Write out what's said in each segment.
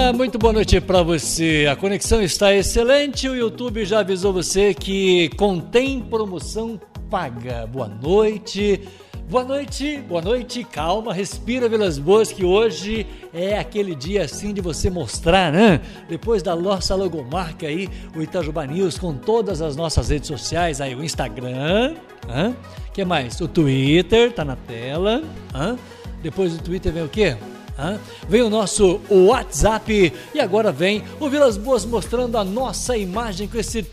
Ah, muito boa noite para você. A conexão está excelente. O YouTube já avisou você que contém promoção paga. Boa noite. Boa noite, boa noite, calma, respira pelas boas que hoje é aquele dia assim de você mostrar, né? Depois da nossa logomarca aí, o Itajubá News com todas as nossas redes sociais, aí o Instagram, hã? que mais? O Twitter, tá na tela, hã? Depois do Twitter vem o quê? Vem o nosso WhatsApp e agora vem o Vilas Boas mostrando a nossa imagem com esse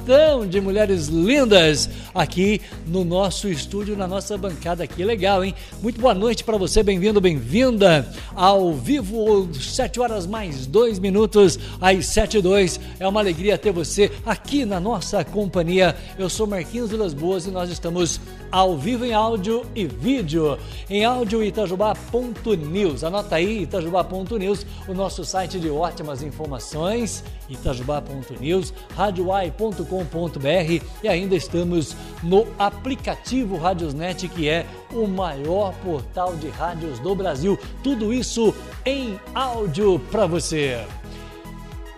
tantão de mulheres lindas aqui no nosso estúdio, na nossa bancada. Que legal, hein? Muito boa noite para você, bem-vindo, bem-vinda ao vivo, 7 horas mais 2 minutos, às 7 e 2. É uma alegria ter você aqui na nossa companhia. Eu sou Marquinhos Vilas Boas e nós estamos ao vivo em áudio e vídeo. Em áudio, itajubá.news. Anota aí, itajubá.news, o nosso site de ótimas informações, itajubá.news, radioai.com.br e ainda estamos no aplicativo Radiosnet, que é o maior portal de rádios do Brasil. Tudo isso em áudio para você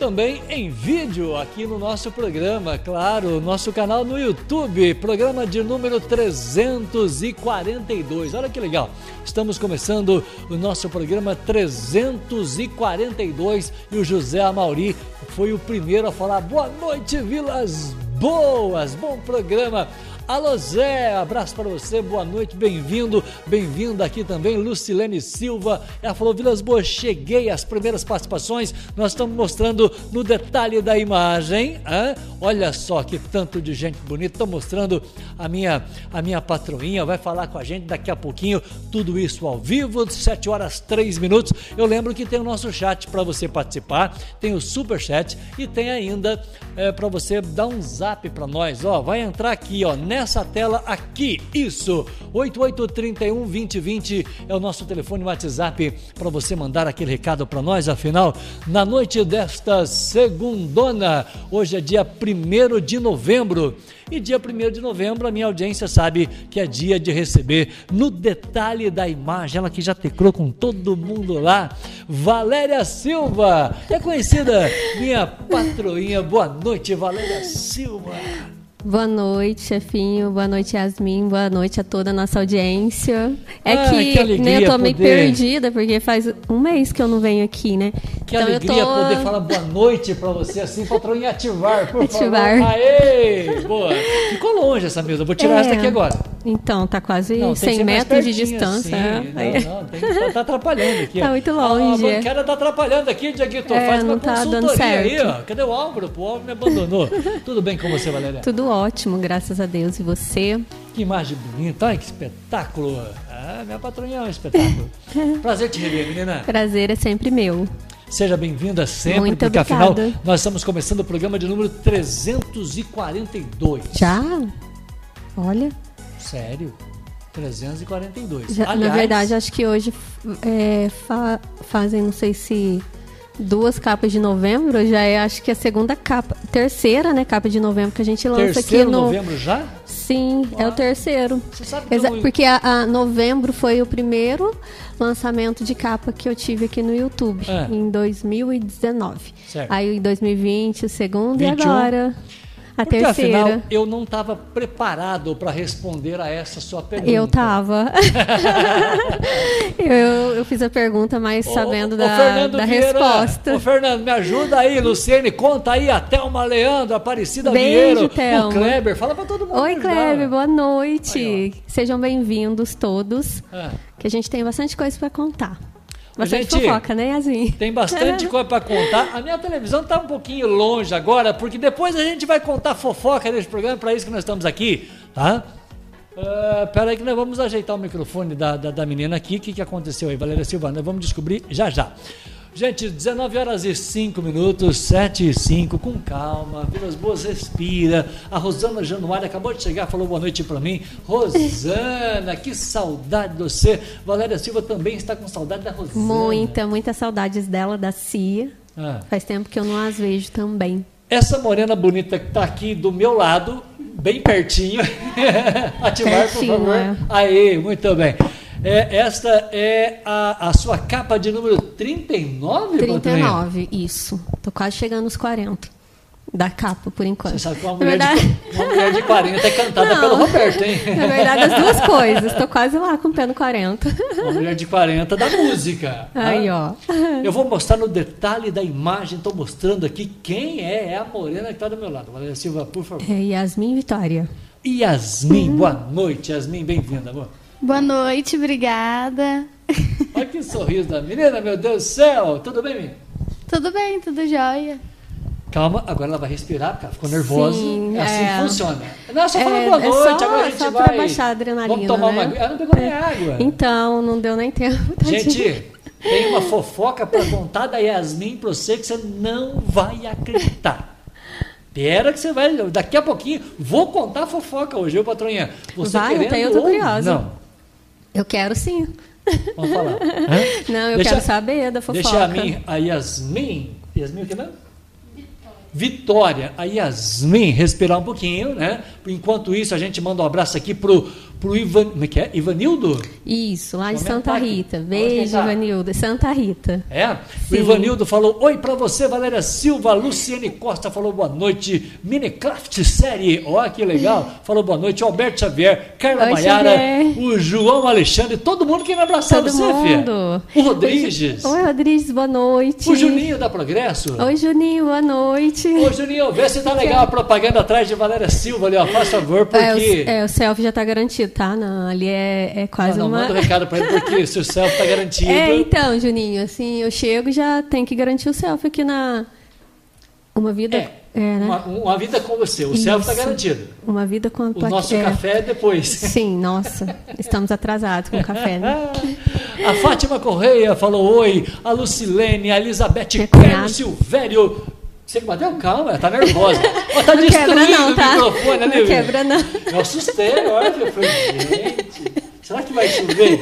também em vídeo aqui no nosso programa, claro, nosso canal no YouTube, programa de número 342. Olha que legal, estamos começando o nosso programa 342 e o José Amauri foi o primeiro a falar boa noite, Vilas Boas, bom programa. Alô Zé, abraço para você, boa noite, bem-vindo, bem-vinda aqui também, Lucilene Silva. Ela falou: Vilas Boas, cheguei às primeiras participações, nós estamos mostrando no detalhe da imagem. Hein? Olha só que tanto de gente bonita, estou mostrando a minha, a minha patroinha, vai falar com a gente daqui a pouquinho, tudo isso ao vivo, 7 horas 3 minutos. Eu lembro que tem o nosso chat para você participar, tem o super chat e tem ainda é, para você dar um zap para nós. Ó, vai entrar aqui, ó nessa tela aqui. Isso, 8831 2020 é o nosso telefone WhatsApp para você mandar aquele recado para nós. Afinal, na noite desta segundona, hoje é dia 1 de novembro. E dia 1 de novembro, a minha audiência sabe que é dia de receber no detalhe da imagem, ela que já teclou com todo mundo lá, Valéria Silva, é conhecida minha patroinha. Boa noite, Valéria Silva. Boa noite, chefinho. Boa noite, Yasmin. Boa noite a toda a nossa audiência. É ah, que, que né, eu tô meio poder... perdida, porque faz um mês que eu não venho aqui, né? Que então alegria eu tô... poder falar boa noite pra você, assim, patrão, e ativar, por ativar. favor. Aê! Boa. Ficou longe essa mesa, vou tirar é. essa daqui agora. Então, tá quase não, 100 metros de distância. Assim. Não, não, tem que tá, tá atrapalhando aqui. Tá muito longe. A bancada tá atrapalhando aqui, Diaguito. É, Faz não uma tá consultoria aí, ó. Cadê o Álvaro? O Álvaro me abandonou. Tudo bem com você, Valéria? Tudo ótimo, graças a Deus. E você? Que imagem bonita, olha que espetáculo. Ah, minha patroinha é um espetáculo. Prazer te rever, menina. Prazer é sempre meu. Seja bem-vinda sempre, Muito porque obrigada. afinal nós estamos começando o programa de número 342. Já? Olha. Sério? 342. Já, Aliás, na verdade, acho que hoje é, fa fazem, não sei se duas capas de novembro, já é acho que a segunda capa, terceira, né, capa de novembro que a gente lança terceiro aqui no novembro já? Sim, é o terceiro. Você sabe que Exa eu... Porque a, a novembro foi o primeiro lançamento de capa que eu tive aqui no YouTube, É. em 2019. Certo. Aí em 2020 o segundo 21. e agora a Porque terceira. afinal eu não estava preparado para responder a essa sua pergunta. Eu tava. eu, eu fiz a pergunta, mas sabendo Ô, da, Fernando da Vieira, resposta. Ô, Fernando, me ajuda aí, Luciene, conta aí a Thelma Leandro, Aparecida Beijo, Vieira, Thelma. o Kleber, fala para todo mundo. Oi. Kleber, boa noite. Aí, Sejam bem-vindos todos, Ah, que a gente tem bastante coisa para contar. Bastante gente, fofoca, né, Yasmin? tem bastante coisa para contar. A minha televisão está um pouquinho longe agora, porque depois a gente vai contar fofoca nesse programa, para isso que nós estamos aqui, tá? Uh, peraí que nós vamos ajeitar o microfone da, da, da menina aqui. O que, que aconteceu aí, Valéria Silva? Nós vamos descobrir já já. Gente, 19 horas e 5 minutos, 7 e 5, com calma, Vilas Boas respira. A Rosana Januário acabou de chegar, falou boa noite para mim. Rosana, que saudade de você. Valéria Silva também está com saudade da Rosana. Muita, muitas saudades dela, da Cia. Ah. Faz tempo que eu não as vejo também. Essa morena bonita que está aqui do meu lado, bem pertinho. Ativar, Pertinho, por favor. é. Aí, muito bem. É, esta é a, a sua capa de número 39, Patrícia? 39, isso. Tô quase chegando nos 40 da capa, por enquanto. Você sabe que uma mulher, verdade... de, uma mulher de 40 é cantada Não, pelo Roberto, hein? Na verdade, as duas coisas. Estou quase lá com o pé no 40. Uma mulher de 40 da música. Aí, ó. Eu vou mostrar no detalhe da imagem, estou mostrando aqui quem é, é a morena que está do meu lado. Valéria Silva, por favor. É Yasmin Vitória. Yasmin, boa noite, Yasmin, bem-vinda, amor. Boa noite, obrigada. Olha que sorriso da menina, meu Deus do céu. Tudo bem, menina? Tudo bem, tudo jóia. Calma, agora ela vai respirar, porque ela ficou nervosa. Sim, é assim é. que funciona. Não, é só falar é, boa noite, é só, agora a gente só vai. Pra baixar a adrenalina, Vamos tomar né? uma água. Ela não pegou nem água. Então, não deu nem tempo. tadinha. Gente, tem uma fofoca para contar da Yasmin pra você que você não vai acreditar. Pera que você vai. Daqui a pouquinho, vou contar a fofoca hoje, viu, patroinha? Você Vai, querendo eu tô curiosa. Não. Eu quero sim. Vamos falar. Hã? Não, eu Deixa- quero saber da fofoca. Deixa a, mim, a Yasmin. Yasmin o que mesmo? Vitória, a Yasmin respirar um pouquinho, né? Enquanto isso, a gente manda um abraço aqui pro, pro Ivan, como é que é? Ivanildo? Isso, lá de Santa. Rita. Beijo, que tá? Ivanildo. Santa Rita. É? O Sim. Ivanildo falou: Oi pra você, Valéria Silva. Luciane Costa falou boa noite. Minecraft série, ó que legal. Falou boa noite. Alberto Xavier, Carla Oi, Maiara, Xavier. o João Alexandre, todo mundo querendo abraçar Todo você, mundo. Fia. O Rodrigues, Oi, Rodrigues, boa noite. o Juninho da Progresso. Oi, Juninho, boa noite. Ô, Juninho, vê se tá legal a propaganda atrás de Valéria Silva ali, ó. Faz favor, porque. É, o, é, o selfie já tá garantido, tá? Não, ali é, é quase não, não, uma. manda um recado pra ele, porque se o selfie tá garantido. É, então, Juninho, assim, eu chego e já tem que garantir o selfie aqui na. Uma vida. É, É, né? uma, uma vida com você. O selfie tá Isso. garantido. Uma vida com a O nosso é. café é depois. Sim, nossa, estamos atrasados com o café, né? A Fátima Correia falou oi. A Lucilene, a Elizabeth cunhada. Silvério. Você que bateu? Calma, ela tá nervosa. Ó, tá Não destruindo quebra não, o tá? microfone ali. Não quebra não. Eu assustei agora. Eu falei, gente, será que vai chover?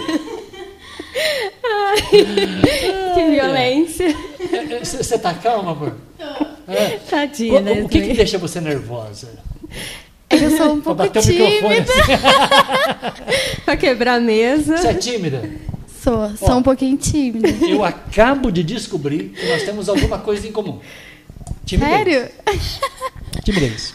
Que violência. Você tá calma, amor? É. Tadinha, né? O, o que, que deixa você nervosa? Eu sou um Pra pouco bater o microfone tímida. assim. Pra quebrar a mesa. Você é tímida? Sou, sou Ó. um pouquinho tímida. Eu acabo de descobrir que nós temos alguma coisa em comum. Timidez. Sério? Timidez.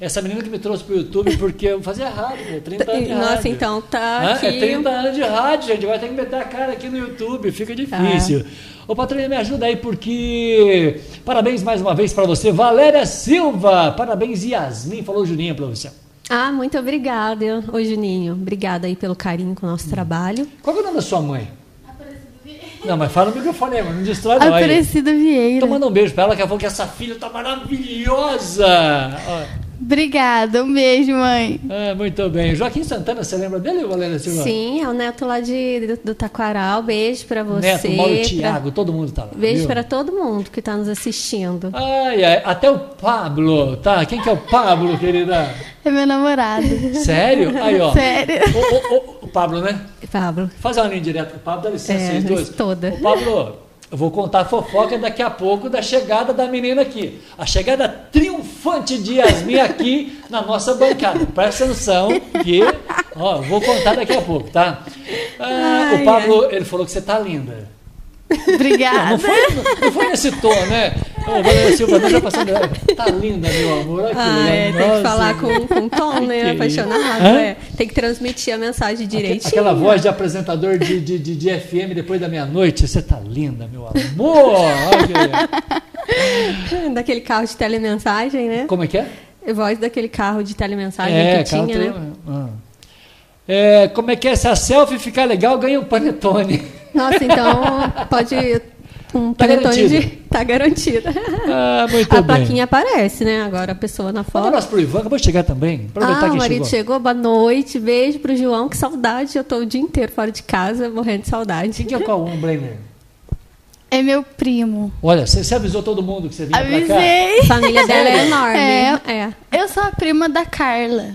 Essa menina que me trouxe pro YouTube porque eu fazia rádio, pô, 30 anos de rádio. Nossa, então tá Hã? aqui. É 30 anos de rádio, gente. Vai ter que meter a cara aqui no YouTube, fica difícil. Ô, patrulha, me ajuda aí, porque. Parabéns mais uma vez para você, Valéria Silva. Parabéns, Yasmin. Falou Juninho pra você. Ah, muito obrigada, ô Juninho. Obrigada aí pelo carinho com o nosso trabalho. Qual é o nome da sua mãe? Não, mas fala no microfone. Não destrói não. Aí. Aparecida Vieira. Então manda um beijo pra ela, que falou que essa filha tá maravilhosa. Ó. Obrigada, um beijo, mãe. Ah, muito bem. Joaquim Santana, você lembra dele, Valéria Silva? Sim, é o neto lá de, do, do Taquaral. Beijo pra você. Neto, Mauro, pra- Thiago, todo mundo tá lá. Beijo para todo mundo que está nos assistindo. Ai, ai, até o Pablo, tá? Quem que é o Pablo, querida? É meu namorado. Sério? Aí, ó. Sério. O, o- o- o Pablo, né? Pablo. Faz uma linha direta com o Pablo, dá licença, É, vocês dois. toda. Ô, Pablo, eu vou contar a fofoca daqui a pouco da chegada da menina aqui. A chegada triunfante de Yasmin aqui na nossa bancada. Presta atenção que, ó, vou contar daqui a pouco, tá? Ah, Ai, o Pablo, ele falou que você tá linda. Não, Obrigada. não, foi, não foi nesse tom, né? Ô, Valéria Silva, já passando. Tá linda, meu amor. Olha Ah, é, tem que falar com, com tom, né? Apaixonado. É. Tem que transmitir a mensagem direitinho. Aquela voz de apresentador de, de, de, de FM depois da meia-noite. Você tá linda, meu amor. Olha. Daquele carro de telemensagem, né? Como é que é? Voz daquele carro de telemensagem É, que tinha, né? ah. É, como é que é? Se a selfie ficar legal, ganha um panetone. Nossa, então pode. Um Tá panetone de. Tá garantido. Ah, muito a bem. plaquinha aparece, né? Agora a pessoa na Manda um foto. abraço pro Ivan, acabou de chegar também. Aproveitar Ah, que o marido chegou. chegou. boa noite, beijo pro João, que saudade, eu tô o dia inteiro fora de casa, morrendo de saudade. Quem que é o Cauã Brenner? É meu primo. Olha, você, avisou todo mundo que você vinha pra cá? Avisei. A família dela é enorme. É. é. Eu sou a prima da Carla.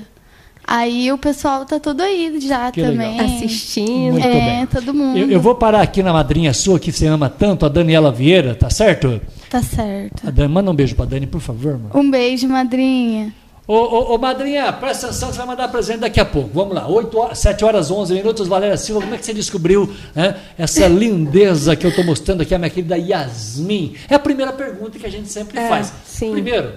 Aí o pessoal tá todo aí já Que também. legal. Assistindo. Muito é, bem. todo mundo. Eu, eu vou parar aqui na madrinha sua que você ama tanto, a Daniela Vieira, tá certo? Tá certo. A Dani, manda um beijo pra Dani, por favor, mano. Um beijo, madrinha. Ô, ô, ô, madrinha, presta atenção que você vai mandar presente daqui a pouco. Vamos lá, 8 horas, 7 horas 11 minutos. Valéria Silva, como é que você descobriu né, essa lindeza que eu estou mostrando aqui, a minha querida Yasmin? É a primeira pergunta que a gente sempre É, faz. sim. Primeiro,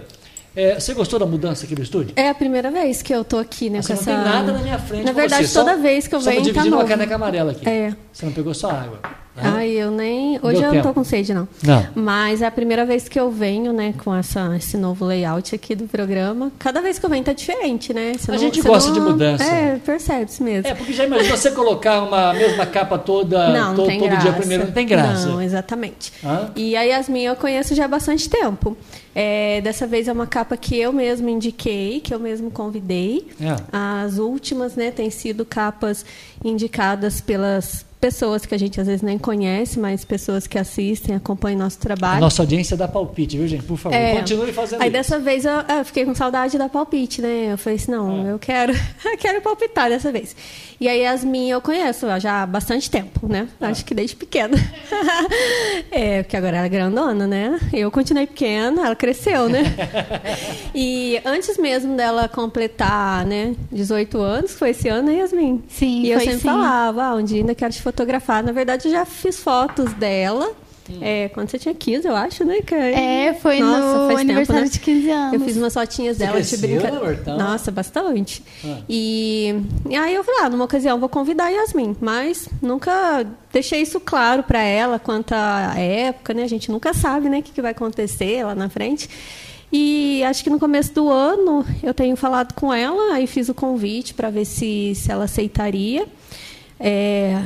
é, você gostou da mudança aqui no estúdio? É a primeira vez que eu tô aqui, né? Você com não essa... tem nada na minha frente. Na verdade, você, só- toda vez que eu venho, tá dividindo uma novo. caneca amarela aqui. É. Você não pegou só água. Ai, eu nem. Hoje Deu eu não tempo. tô com sede, não. Não. Mas é a primeira vez que eu venho, né, com essa, esse novo layout aqui do programa. Cada vez que eu venho tá diferente, né? Você A gente gosta de mudança. É, percebe-se mesmo. É, porque já imaginou você colocar uma mesma capa toda, não, não to- todo graça. dia primeiro, não tem graça. Não, exatamente. Hã? E a Yasmin eu conheço já há bastante tempo. É, dessa vez é uma capa que eu mesmo indiquei, que eu mesmo convidei. É. As últimas, né, têm sido capas indicadas pelas pessoas que a gente às vezes nem conhece, mas pessoas que assistem, acompanham nosso A trabalho. nossa audiência dá palpite, viu, gente? Por favor, É. continue fazendo Aí isso. dessa vez eu, eu fiquei com saudade da palpite, né? Eu falei assim, não, É. eu quero, eu quero palpitar dessa vez. E aí as minhas eu conheço já há bastante tempo, né? É. Acho que desde pequena. é, porque agora ela é grandona, né? Eu continuei pequena, ela cresceu, né? e antes mesmo dela completar, né, 18 anos, foi esse ano, né, Yasmin? Sim, E eu sempre sim. falava, ah, um dia ainda quero te fotografar. Na verdade, eu já fiz fotos dela. é, quando você tinha 15, eu acho, né? Que... É, foi Nossa, no faz tempo, aniversário né? de 15 anos. Eu fiz umas fotinhas dela de brincadeira. Bertão? Nossa, bastante. Ah. E, e aí eu falei, ah, numa ocasião vou convidar a Yasmin, mas nunca deixei isso claro para ela quanto à época, né? A gente nunca sabe, né, o que, que vai acontecer lá na frente. E acho que no começo do ano eu tenho falado com ela, aí fiz o convite para ver se, se ela aceitaria. É,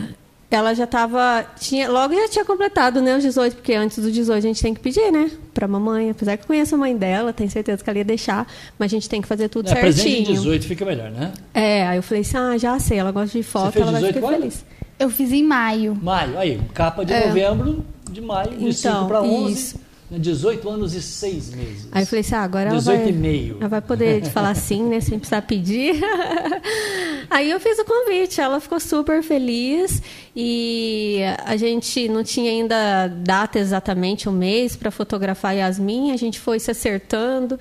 ela já estava. Tinha, logo já tinha completado né, os 18, porque antes dos 18 a gente tem que pedir, né? Pra mamãe. Apesar que eu conheço a mãe dela, tenho certeza que ela ia deixar, mas a gente tem que fazer tudo É, presente certinho. de 18 fica melhor, né? É, aí eu falei assim: ah, já sei, ela gosta de foto, fez ela vai 18 ficar quando? feliz. Eu fiz em maio. Maio, aí, capa de É. novembro, de maio, de Então, 5 para 11, isso. Né, 18 anos e 6 meses. Aí eu falei assim: ah, agora ela 18 vai, e meio. ela vai poder falar sim, né? Sem precisar pedir. Aí eu fiz o convite, ela ficou super feliz e a gente não tinha ainda data exatamente, um mês para fotografar Yasmin, a gente foi se acertando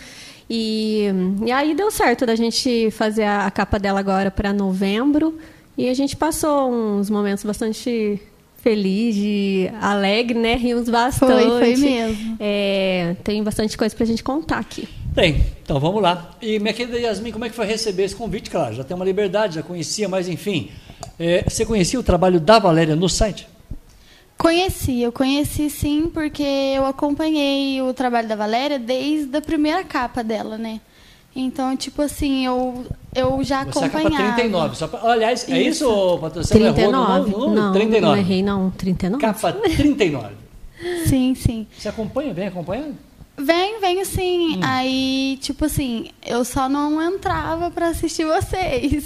e, e aí deu certo da gente fazer a, a capa dela agora para novembro e a gente passou uns momentos bastante feliz, de alegre, né? Rimos bastante. Foi, foi mesmo. É, tem bastante coisa pra gente contar aqui. Tem, então vamos lá. E minha querida Yasmin, como é que foi receber esse convite? Claro, já tem uma liberdade, já conhecia, mas enfim. é, você conhecia o trabalho da Valéria no site? Conheci, eu conheci sim, porque eu acompanhei o trabalho da Valéria desde a primeira capa dela, né? Então, tipo assim, eu, eu já Você é acompanhava. capa 39. Só pra, aliás, é isso, Isso. patrocínio? Você não errou no 39. número? Não, 39. não errei, não. 39. Capa 39. Sim, sim. Você acompanha, vem acompanhando? Vem, venho Hum. sim. Aí, tipo assim, eu só não entrava pra assistir vocês.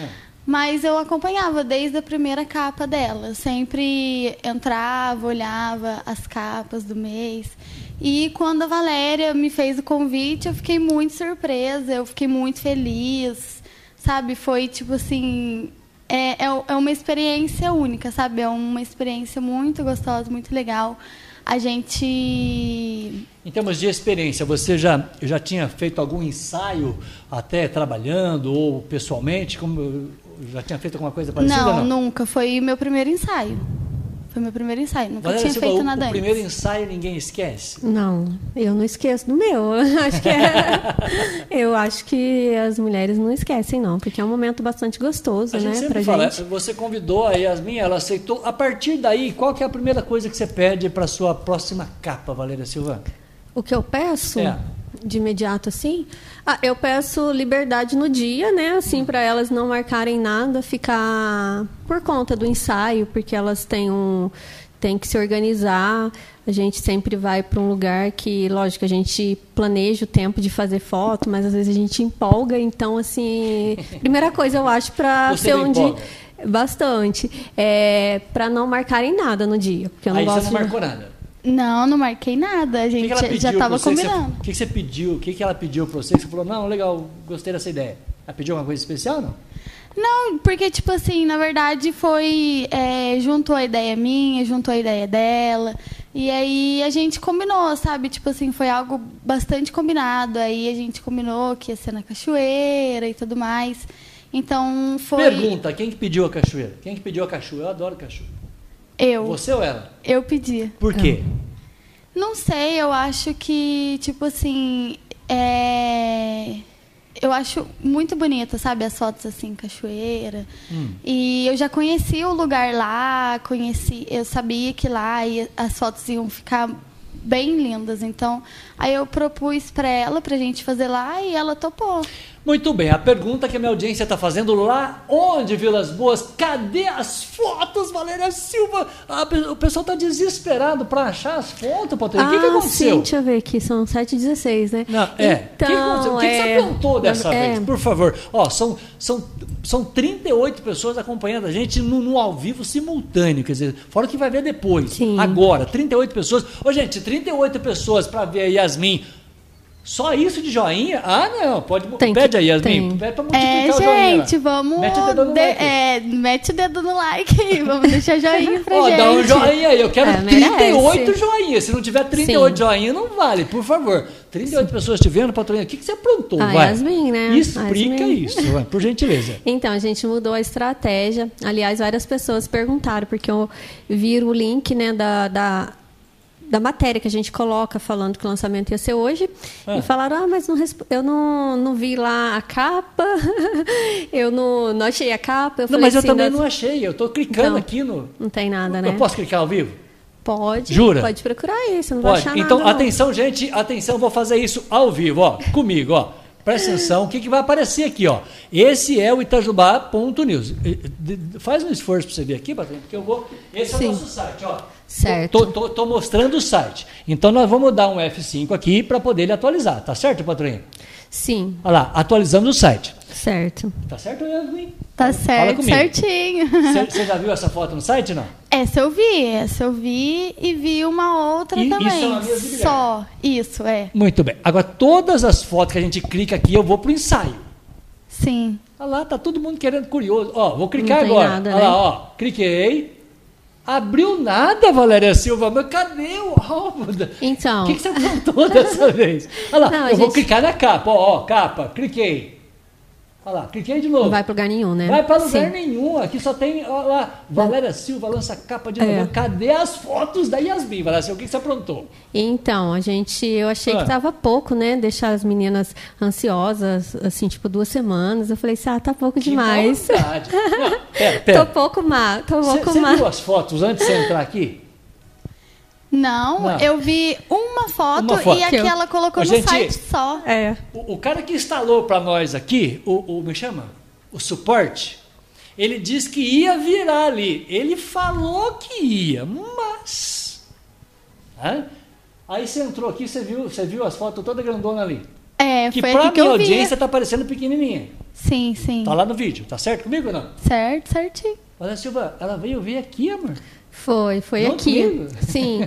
É. Mas eu acompanhava desde a primeira capa dela. Eu Sempre entrava, olhava as capas do mês. E quando a Valéria me fez o convite, eu fiquei muito surpresa, eu fiquei muito feliz. Sabe? Foi tipo assim. É, é, é uma experiência única, sabe? É uma experiência muito gostosa, muito legal. A gente Em termos de experiência, você já, já tinha feito algum ensaio até trabalhando ou pessoalmente? Como, já tinha feito alguma coisa parecida? Não, nunca. Foi meu primeiro ensaio. Foi meu primeiro ensaio. Nunca tinha Silva, feito o, nada o antes. primeiro ensaio ninguém esquece? Não, eu não esqueço do meu. Acho que é- eu acho que as mulheres não esquecem, não, porque é um momento bastante gostoso, A gente né, sempre pra fala, gente. você convidou a Yasmin, ela aceitou. A partir daí, qual que é a primeira coisa que você pede para sua próxima capa, Valéria Silva? O que eu peço É. de imediato assim, ah, eu peço liberdade no dia, né, assim para elas não marcarem nada, ficar por conta do ensaio, porque elas têm um têm que se organizar. A gente sempre vai para um lugar que, lógico, a gente planeja o tempo de fazer foto, mas às vezes a gente empolga, então assim, primeira coisa eu acho para Você ser não um dia empolga? bastante, é, para não marcarem nada no dia, porque eu não Aí você gosto não de- marcou nada. Não, não marquei nada. A que, gente que pediu já estava que combinando. O que, que você pediu? O que, que ela pediu para você? que Você falou, não, legal, gostei dessa ideia. Ela pediu alguma coisa especial não? Não, porque, tipo assim, na verdade foi. É, juntou a ideia minha, juntou a ideia dela. E aí a gente combinou, sabe? Tipo assim, foi algo bastante combinado. Aí a gente combinou que ia ser na cachoeira e tudo mais. Então foi. Pergunta, quem que pediu a cachoeira? Quem que pediu a cachoeira? Eu adoro cachoeira. Eu. Você ou ela? Eu pedi. Por quê? Não sei, eu acho que, tipo assim. É... Eu acho muito bonita, sabe? As fotos assim, cachoeira. Hum. E eu já conheci o lugar lá, conheci, eu sabia que lá ia- as fotos iam ficar bem lindas. Então, aí eu propus para ela pra gente fazer lá e ela topou. Muito bem, a pergunta que a minha audiência está fazendo lá onde, Vilas Boas? Cadê as fotos, Valéria Silva? Ah, o pessoal está desesperado para achar as fotos, Patrícia. o que, que ah, aconteceu? sim, deixa eu ver aqui, são 7h16, né? Não, é. o que, que aconteceu? O que, você é, aprontou dessa é, vez? Por favor. Ó, são, são, são 38 pessoas acompanhando a gente no, no ao vivo simultâneo. Quer dizer, fora o que vai ver depois. Sim. Agora, 38 pessoas. Ô, gente, 38 pessoas para ver a Yasmin. Só isso de joinha? Ah, não. Pode, Tem que- pede aí, Yasmin. tem. Pede pra multiplicar É, o joinha. gente, vamos. Mete o dedo no de- like. é, mete o dedo no like aí, vamos deixar joinha pra Ó, gente. dá um joinha aí. Eu quero É, merece. 38 joinhas. Se não tiver 38 Sim. joinha, não vale. Por favor. 38 pessoas te vendo, Patrícia. O que, que você aprontou? A vai? Yasmin, né? Explica Yasmin. isso, vai, por gentileza. Então, a gente mudou a estratégia. Aliás, várias pessoas perguntaram, porque eu vi o link né, da, da, da matéria que a gente coloca falando que o lançamento ia ser hoje. Ah. E falaram, ah, mas não eu não, não vi lá a capa, eu não, não achei a capa. Eu Não, mas eu assim, também das- não achei. Eu tô clicando Então, aqui no. Não tem nada, né? Eu posso clicar ao vivo? Pode. Jura? Pode procurar você não vai Pode. achar Então, nada. não. atenção, gente. Atenção, vou fazer isso ao vivo, ó. Comigo, ó. Presta atenção. O que, que vai aparecer aqui, ó? Esse é o Itajubá.news. E- de- Faz um esforço para você ver aqui, Patrícia, porque eu vou. Esse é Sim. o nosso site, ó. Certo. Tô mostrando o site. Então, nós vamos dar um F5 aqui para poder ele atualizar. Tá certo, Patrícia? Sim, Olha lá, atualizamos o site. certo. Tá certo, Yasmin? Tá Fala certo, certinho. Você já viu essa foto no site, não? Essa eu vi, essa eu vi e vi uma outra E- isso também. é uma. Só, isso, é. Muito bem. Agora, todas as fotos que a gente clica aqui, eu vou pro ensaio. Sim. Olha lá, tá todo mundo querendo curioso. Ó, vou clicar agora. nada, Olha né? lá, ó. Cliquei. Abriu nada, Valéria Silva. Mas cadê o da- Então. O que, que você aprontou dessa vez? Olha lá, Não, eu vou gente- clicar na capa. Ó, ó, capa. Cliquei. Olha lá, cliquei de novo. Não vai para lugar nenhum, né? Vai para lugar Sim. nenhum. Aqui só tem, ó lá, Valéria Silva lança capa de É. novela. Cadê as fotos da Yasmin, Valéria Silva? O que que você aprontou? Então, a gente, eu achei Ah. que tava pouco, né? Deixar as meninas ansiosas, assim, tipo, duas semanas. Eu falei assim, ah, tá pouco Que demais. Não, pera, pera. Tô pouco má, tô Você pouco você má. viu as fotos antes de você entrar aqui? Não, Não. eu vi uma foto, Uma foto. e Que eu- aquela colocou Ô, no gente, site só. É. O, o cara que instalou para nós aqui, o, o me chama, o suporte, ele disse que ia virar ali. Ele falou que ia, mas, Hã? aí você entrou aqui, você viu, você viu as fotos toda grandona ali. É, que foi aqui que minha vi. audiência tá parecendo pequenininha. Sim, sim. Tá lá no vídeo, tá certo comigo ou não? Certo, certinho. Olha, Silva, ela veio ver aqui, amor. Foi, foi Não aqui. comigo? Sim.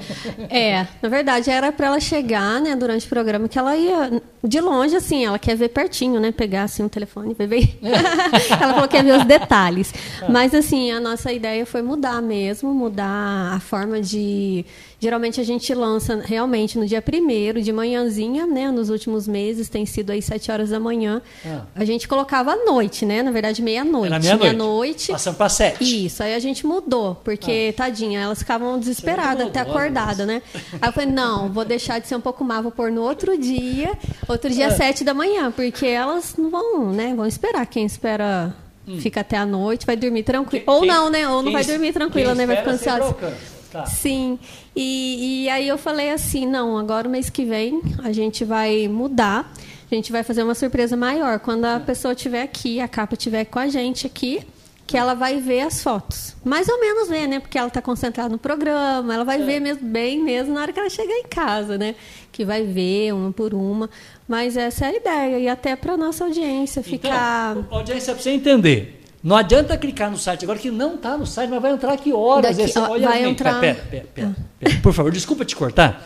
É, na verdade era para ela chegar, né, durante o programa que ela ia de longe assim, ela quer ver pertinho, né, pegar assim o telefone, ver bem. ela falou que quer ver os detalhes. Mas assim, a nossa ideia foi mudar mesmo, mudar a forma de Geralmente a gente lança realmente no dia primeiro, de manhãzinha, né? Nos últimos meses tem sido aí sete horas da manhã. Ah. A gente colocava à noite, né? Na verdade, meia-noite. Era meia-noite. Meia-noite. Passando para sete. Isso, aí a gente mudou, porque, tadinha, elas ficavam desesperadas, até maldosa, acordadas, né? Aí eu falei, não, vou deixar de ser um pouco má, vou pôr no outro dia, outro dia É. às sete da manhã, porque elas não vão, né? Vão esperar. Quem espera fica até a noite, vai dormir tranquilo. Ou não, né? Ou não vai dormir tranquila, quem né? Vai ficar ansiosa. alcança. Tá. Sim. E, e aí eu falei assim, não, agora o mês que vem a gente vai mudar. A gente vai fazer uma surpresa maior. Quando a pessoa estiver aqui, a capa estiver com a gente aqui, que ela vai ver as fotos. Mais ou menos ver, né? Porque ela está concentrada no programa, ela vai ver mesmo, bem mesmo na hora que ela chegar em casa, né? Que vai ver uma por uma. Mas essa é a ideia. E até para nossa audiência ficar. Então, audiência, para você entender. Não adianta clicar no site agora que não está no site, mas vai entrar que horas Daqui- ó, Olha, vai Yasmin, entrar- Pera, pera, pera, pera. Por favor, desculpa te cortar.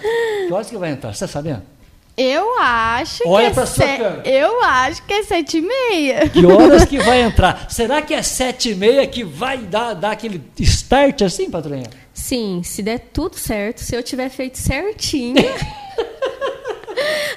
Que horas que vai entrar? Você está sabendo? Eu acho Olha que pra é sua se- câmera. Eu acho que é sete e meia. Que horas que vai entrar? Será que é sete e meia que vai dar, dar aquele start assim, patroinha? Sim, se der tudo certo, se eu tiver feito certinho.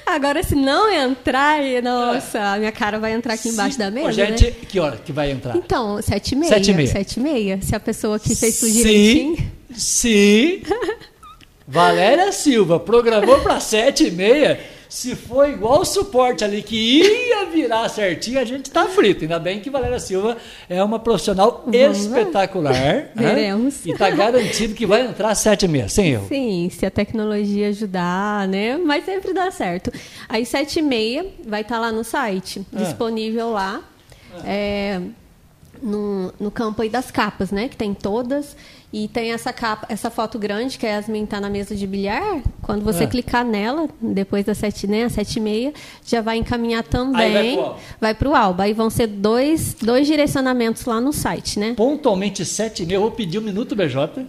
Agora, se não entrar, nossa, a minha cara vai entrar aqui embaixo Se- da mesa. Ô, gente, né? que hora que vai entrar? Então, sete e meia. Sete e meia. Sete e meia. Se a pessoa que fez tudo direitinho. se Valéria Silva programou para sete e meia, se for igual o suporte ali que ia virar certinho, a gente tá frito. Ainda bem que Valéria Silva é uma profissional Vamos espetacular. né? Veremos. E tá garantido que vai entrar sete e meia, sem erro. Sim, se a tecnologia ajudar, né? Mas sempre dá certo. Aí, sete e meia, vai estar lá no site, Ah. disponível lá, é, no, no campo aí das capas, né? Que tem todas. E tem essa capa, essa foto grande que a Yasmin tá na mesa de bilhar. Quando você Ah. clicar nela, depois das sete, né? Às sete e meia, já vai encaminhar Aí também. vai pro Alba. vai pro Alba. Aí vão ser dois, dois direcionamentos lá no site, né? Pontualmente sete e meia, eu vou pedir um minuto, BJ,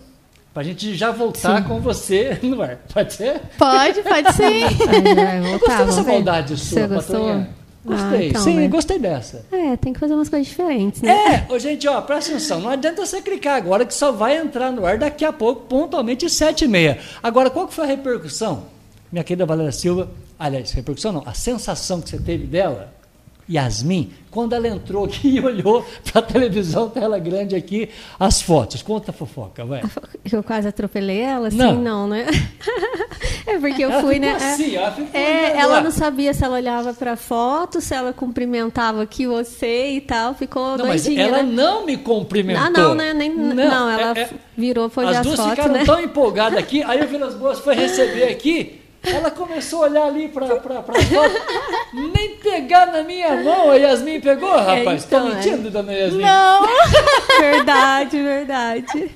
pra gente já voltar com você no ar. Pode ser? Pode, pode ser. Aí vai Eu gostei dessa vamos ver. maldade sua, Você gostou? Gostei, Ah, então, sim, né? gostei dessa. É, tem que fazer umas coisas diferentes, né? É, ô, gente, ó, presta atenção, não adianta você clicar agora que só vai entrar no ar daqui a pouco, pontualmente sete e meia. Agora, qual que foi a repercussão, minha querida Valéria Silva? Aliás, repercussão não, a sensação que você teve dela, Yasmin, quando ela entrou aqui e olhou para a televisão, tela grande aqui, as fotos. Conta a fofoca, vai. Eu quase atropelei ela, assim, Não. não, né? é porque eu Ela fui, né? assim, ela é, ela não sabia se ela olhava pra foto, se ela cumprimentava aqui você e tal, ficou Não, mas doidinha, ela né? não me cumprimentou. Ah, não, né? Nem, não, ela é- é- virou, foi As as duas fotos, ficaram né? tão empolgadas aqui, aí o Vilas Boas foi receber aqui, ela começou a olhar ali para pra, pra foto, nem pegar na minha mão, a Yasmin pegou, rapaz. então, Tô é. mentindo, dona Yasmin? Não. verdade, verdade.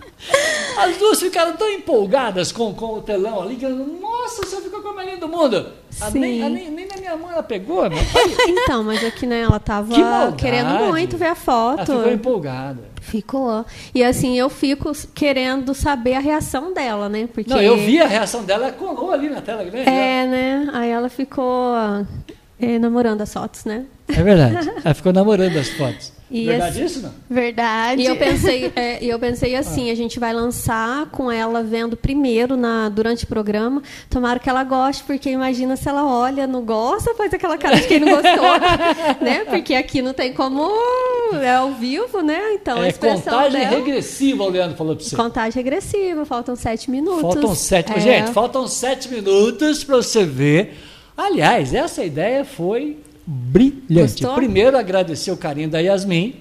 As duas ficaram tão empolgadas com, com o telão ali, que eu, nossa, você ficou com a melhor do mundo. A Sim. nem, a nem, nem na minha mão ela pegou, meu. Então, mas aqui, né, ela tava Que maldade. querendo muito ver a Ela foto. ficou empolgada. Ficou. E assim, eu fico querendo saber a reação dela, né? Porque Não, eu vi a reação dela, ela colou ali na tela grande. É, né? Aí ela ficou é, namorando as fotos, né? É verdade. Ela ficou namorando as fotos. E verdade assim- isso, não? Verdade. E eu pensei, é, eu pensei Ah. assim, a gente vai lançar com ela vendo primeiro na, durante o programa. Tomara que ela goste, porque imagina se ela olha, não gosta, faz aquela cara de quem não gostou, né? Porque aqui não tem como é ao vivo, né? Então a é expressão contagem dela, regressiva, o Leandro falou pra você. contagem regressiva, faltam sete minutos. Faltam sete. É. Gente, faltam sete minutos para você ver. Aliás, essa ideia foi brilhante. Gostou? Primeiro, agradecer o carinho da Yasmin.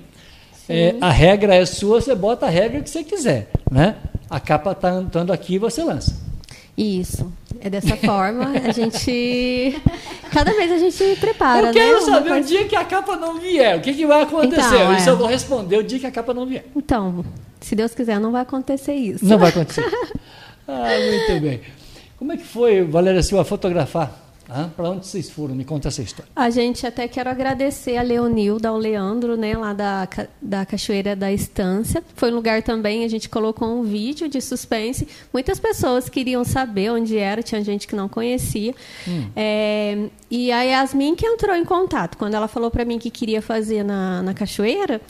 É, a regra é sua, você bota a regra que você quiser. Né? A capa está estando aqui você lança. Isso. É dessa forma, a gente. Cada vez a gente prepara, eu quero né? Saber coisa- o dia que a capa não vier. O que, que vai acontecer? Então, é. Isso eu vou responder o dia que a capa não vier. Então, se Deus quiser, não vai acontecer isso. Não vai acontecer. ah, muito bem. Como é que foi, Valéria Silva, fotografar? Para onde vocês foram? Me conta essa história. A gente até quero agradecer a Leonilda, ao Leandro, né, lá da, da Cachoeira da Estância. Foi um lugar também, a gente colocou um vídeo de suspense. Muitas pessoas queriam saber onde era, tinha gente que não conhecia. É, e a Yasmin que entrou em contato, quando ela falou para mim que queria fazer na, na Cachoeira.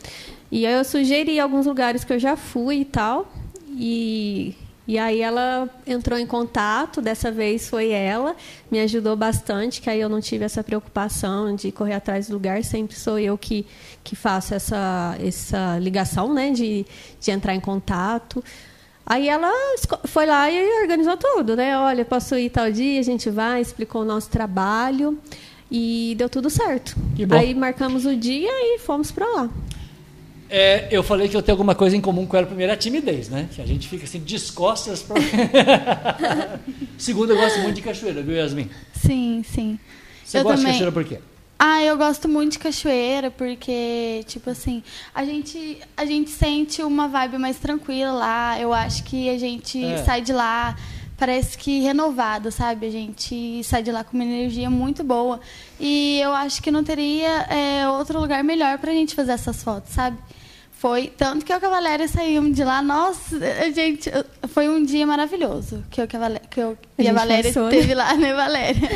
E aí eu sugeri alguns lugares que eu já fui e tal. E e aí ela entrou em contato, dessa vez foi ela, me ajudou bastante, que aí eu não tive essa preocupação de correr atrás do lugar, sempre sou eu que, que faço essa, essa ligação, né, de, de entrar em contato. Aí ela foi lá e organizou tudo, né? Olha, posso ir tal dia, a gente vai, explicou o nosso trabalho e deu tudo certo. Aí marcamos o dia e fomos para lá. É, eu falei que eu tenho alguma coisa em comum com ela. Primeiro, é a timidez, né? Que a gente fica assim, descostas. Pra... Segundo, eu gosto muito de cachoeira, viu, Yasmin? Sim, sim. Você Eu gosta também. de cachoeira por quê? Ah, eu gosto muito de cachoeira porque, tipo assim, a gente, a gente sente uma vibe mais tranquila lá. Eu acho que a gente É. sai de lá, parece que renovado, sabe? A gente sai de lá com uma energia muito boa. E eu acho que não teria é, outro lugar melhor pra gente fazer essas fotos, sabe? Foi tanto que eu e a Valéria saímos de lá. Nossa, gente, foi um dia maravilhoso que eu, que a Valéria, que eu A e a Valéria passou, né? esteve lá, né, Valéria?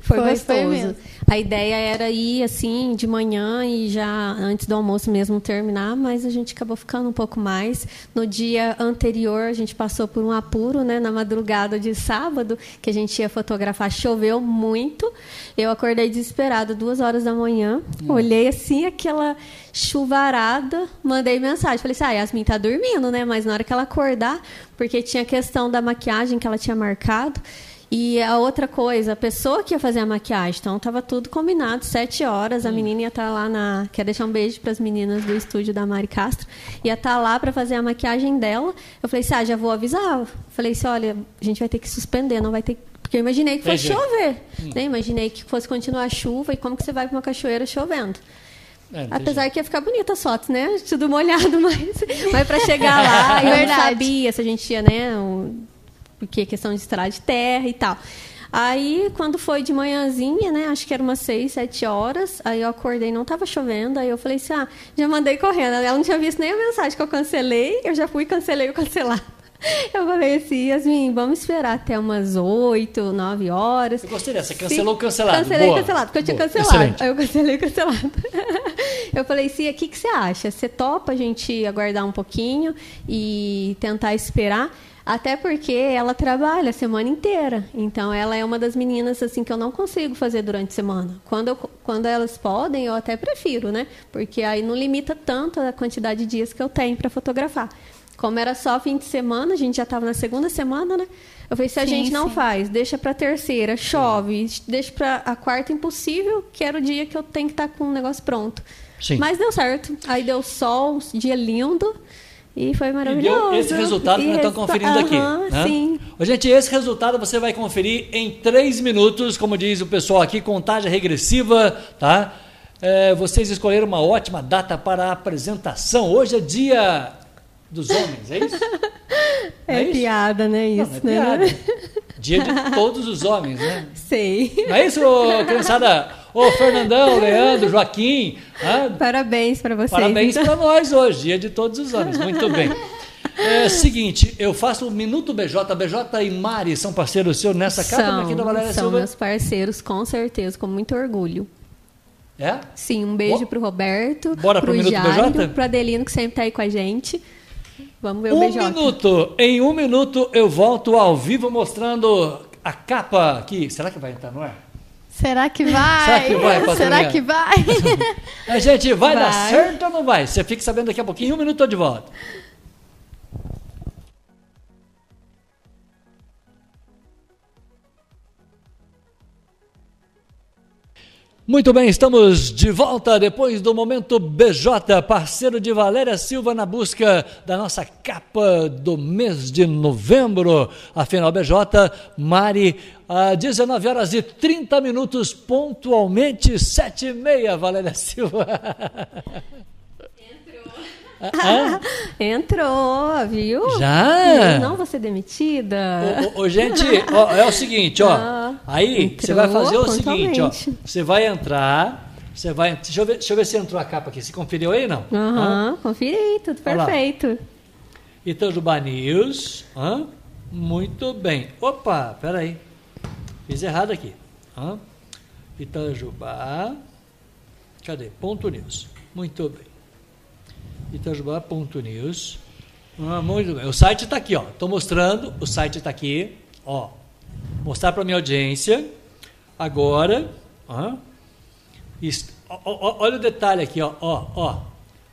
Foi, gostoso. mesmo. A ideia era ir assim de manhã e já antes do almoço mesmo terminar, mas a gente acabou ficando um pouco mais. No dia anterior a gente passou por um apuro, né, na madrugada de sábado, que a gente ia fotografar, choveu muito. Eu acordei desesperada duas horas da manhã, olhei assim aquela chuvarada, mandei mensagem, falei assim, ah, Yasmin tá dormindo, né? Mas na hora que ela acordar, porque tinha questão da maquiagem que ela tinha marcado. E a outra coisa, a pessoa que ia fazer a maquiagem, então tava tudo combinado, sete horas, a menina ia estar lá na. Quer deixar um beijo para as meninas do estúdio da Mari Castro. Ia estar lá para fazer a maquiagem dela. Eu falei assim: ah, já vou avisar. Falei assim: olha, a gente vai ter que suspender, não vai ter. Porque eu imaginei que fosse Entendi. chover. Né? Imaginei que fosse continuar a chuva e como que você vai para uma cachoeira chovendo. É, Apesar que ia ficar bonita as fotos, né? Tudo molhado, mas, mas para chegar lá, eu não sabia se a gente ia, né? um- porque questão de estrada de terra e tal. Aí, quando foi de manhãzinha, né? Acho que era umas seis, sete horas. Aí eu acordei, não tava chovendo. Aí eu falei assim: ah, já mandei correndo. Ela não tinha visto nem a mensagem que eu cancelei. Eu já fui, cancelei o cancelado. Eu falei assim, Yasmin, vamos esperar até umas oito, nove horas. Eu gostei dessa. Cancelou o cancelado. Cancelei Boa. cancelado, porque eu tinha Boa. cancelado. Excelente. Aí eu cancelei cancelado. eu falei, Cia, o que, que você acha? Você topa a gente aguardar um pouquinho e tentar esperar? Até porque ela trabalha a semana inteira. Então, ela é uma das meninas assim que eu não consigo fazer durante a semana. Quando, eu- quando elas podem, eu até prefiro, né? Porque aí não limita tanto a quantidade de dias que eu tenho para fotografar. Como era só fim de semana, a gente já estava na segunda semana, né? Eu falei, se a Sim, gente não sim. faz, deixa para terceira, chove, deixa para a quarta impossível, que era o dia que eu tenho que estar com o negócio pronto. Sim. Mas deu certo. Aí deu sol, dia lindo e foi E maravilhoso. deu esse resultado que E nós estamos conferindo aqui. Aham, né? Sim. Gente, esse resultado você vai conferir em três minutos, como diz o pessoal aqui, contagem regressiva, tá? É, vocês escolheram uma ótima data para a apresentação. Hoje é dia dos homens, é isso? É, isso? piada, né? Isso, não é né? piada. Dia de todos os homens, né? Sei. Não é isso, criançada? Ô, Fernandão, Leandro, Joaquim. ah, Parabéns para vocês. Parabéns então. para nós hoje, dia de todos os anos. Muito bem. É seguinte, eu faço o Minuto BJ. BJ e Mari são parceiros seus nessa capa São, aqui da Valéria são Silva. meus parceiros, com certeza, com muito orgulho. É? Sim, um beijo Bo- pro Roberto, Bora pro pro Minuto Jairo, BJ? pro Adelino, que sempre tá aí com a gente. Vamos ver o Um BJ. minuto. Em um minuto eu volto ao vivo mostrando a capa aqui. Será que vai entrar no ar? Será que vai? Será que vai, patroinha? Será que vai? A gente vai, dar Vai. certo ou não vai? Você fica sabendo daqui a pouquinho. Um minuto eu de volta. Muito bem, estamos de volta depois do momento BJ, parceiro de Valéria Silva na busca da nossa capa do mês de novembro. Afinal, BJ, Mari, às 19 horas e 30 minutos, pontualmente, 7 e meia, Valéria Silva. Hã? Entrou, viu? Já? Não vou ser demitida. Ô, ô, ô, gente, ó, é o seguinte, ó. Ah, aí você vai fazer o seguinte, ó. Você vai entrar, você vai. Deixa eu ver, deixa eu ver se entrou a capa aqui. Você conferiu aí não? Aham, conferi, tudo perfeito. Itajubá News. Hã? Muito bem. Opa, peraí. Fiz errado aqui. Hã? Itajubá. Cadê? Ponto News. Muito bem. Itajubá.news. Ah, muito bem. O site está aqui, ó. Estou mostrando. O site está aqui. Ó. Mostrar para minha audiência. Agora. Ó, ó, olha o detalhe aqui, ó. ó, ó.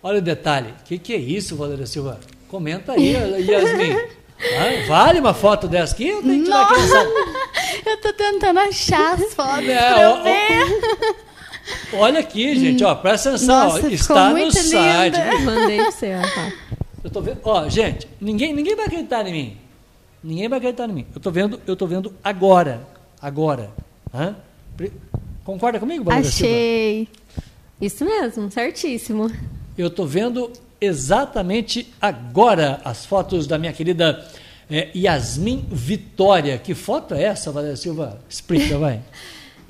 Olha o detalhe. O que, que é isso, Valéria Silva? Comenta aí, Yasmin. Hã? vale uma foto dessa aqui? Eu tenho que tirar Nossa! Eu tô tentando achar as fotos eu ó. Olha aqui, gente, ó, presta atenção, ó, Nossa, ficou está no muito site. linda. Mandei pra você, ó. tá. Eu tô vendo, ó, gente, ninguém, ninguém vai acreditar em mim. Ninguém vai acreditar em mim. Eu tô vendo, eu tô vendo agora, agora. Hã? Concorda comigo, Valéria Silva? Achei. Isso mesmo, certíssimo. Eu tô vendo exatamente agora as fotos da minha querida eh, Yasmin Vitória. Que foto é essa, Valéria Silva? Explica, vai.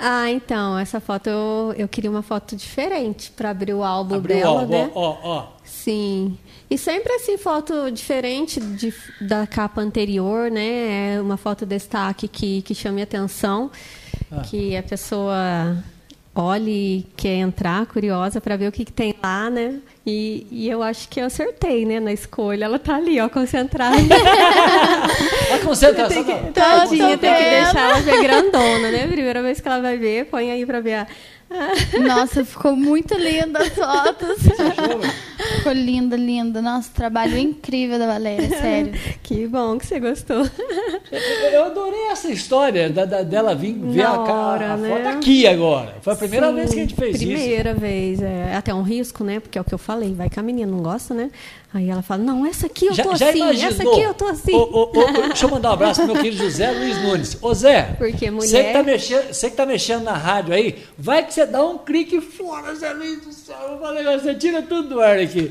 Ah, então, essa foto eu, eu queria uma foto diferente para abrir o álbum Abriu dela, álbum, né? ó, ó. Sim. E sempre assim, foto diferente de, da capa anterior, né? É uma foto destaque que, que chame atenção, Ah. que a pessoa olhe e quer entrar, curiosa, para ver o que, que tem lá, né? E, e eu acho que eu acertei, né, na escolha. Ela tá ali, ó, concentrada. A concentração. Tem que, tadinha, tem que deixar ela ver grandona, né? Primeira vez que ela vai ver, põe aí pra ver a. Nossa, ficou muito linda as fotos. Ficou linda, linda. Nossa, trabalho incrível da Valéria, sério. Que bom que você gostou. Eu adorei essa história da, da- dela vir ver a, Na ca- hora, a né? foto aqui agora. Foi a primeira Sim, vez que a gente fez isso. Primeira vez. É até um risco, né? Porque é o que eu falei. Vai que a menina não gosta, né? Aí ela fala, não, essa aqui eu tô assim, essa aqui eu tô assim. Ô, ô, ô, deixa eu mandar um abraço pro meu querido José Luiz Nunes. Ô Zé, Porque você que, mulher- tá mexendo, você que tá mexendo na rádio aí, vai que você dá um clique fora, Zé Luiz do céu. Eu falei, você tira tudo do ar aqui.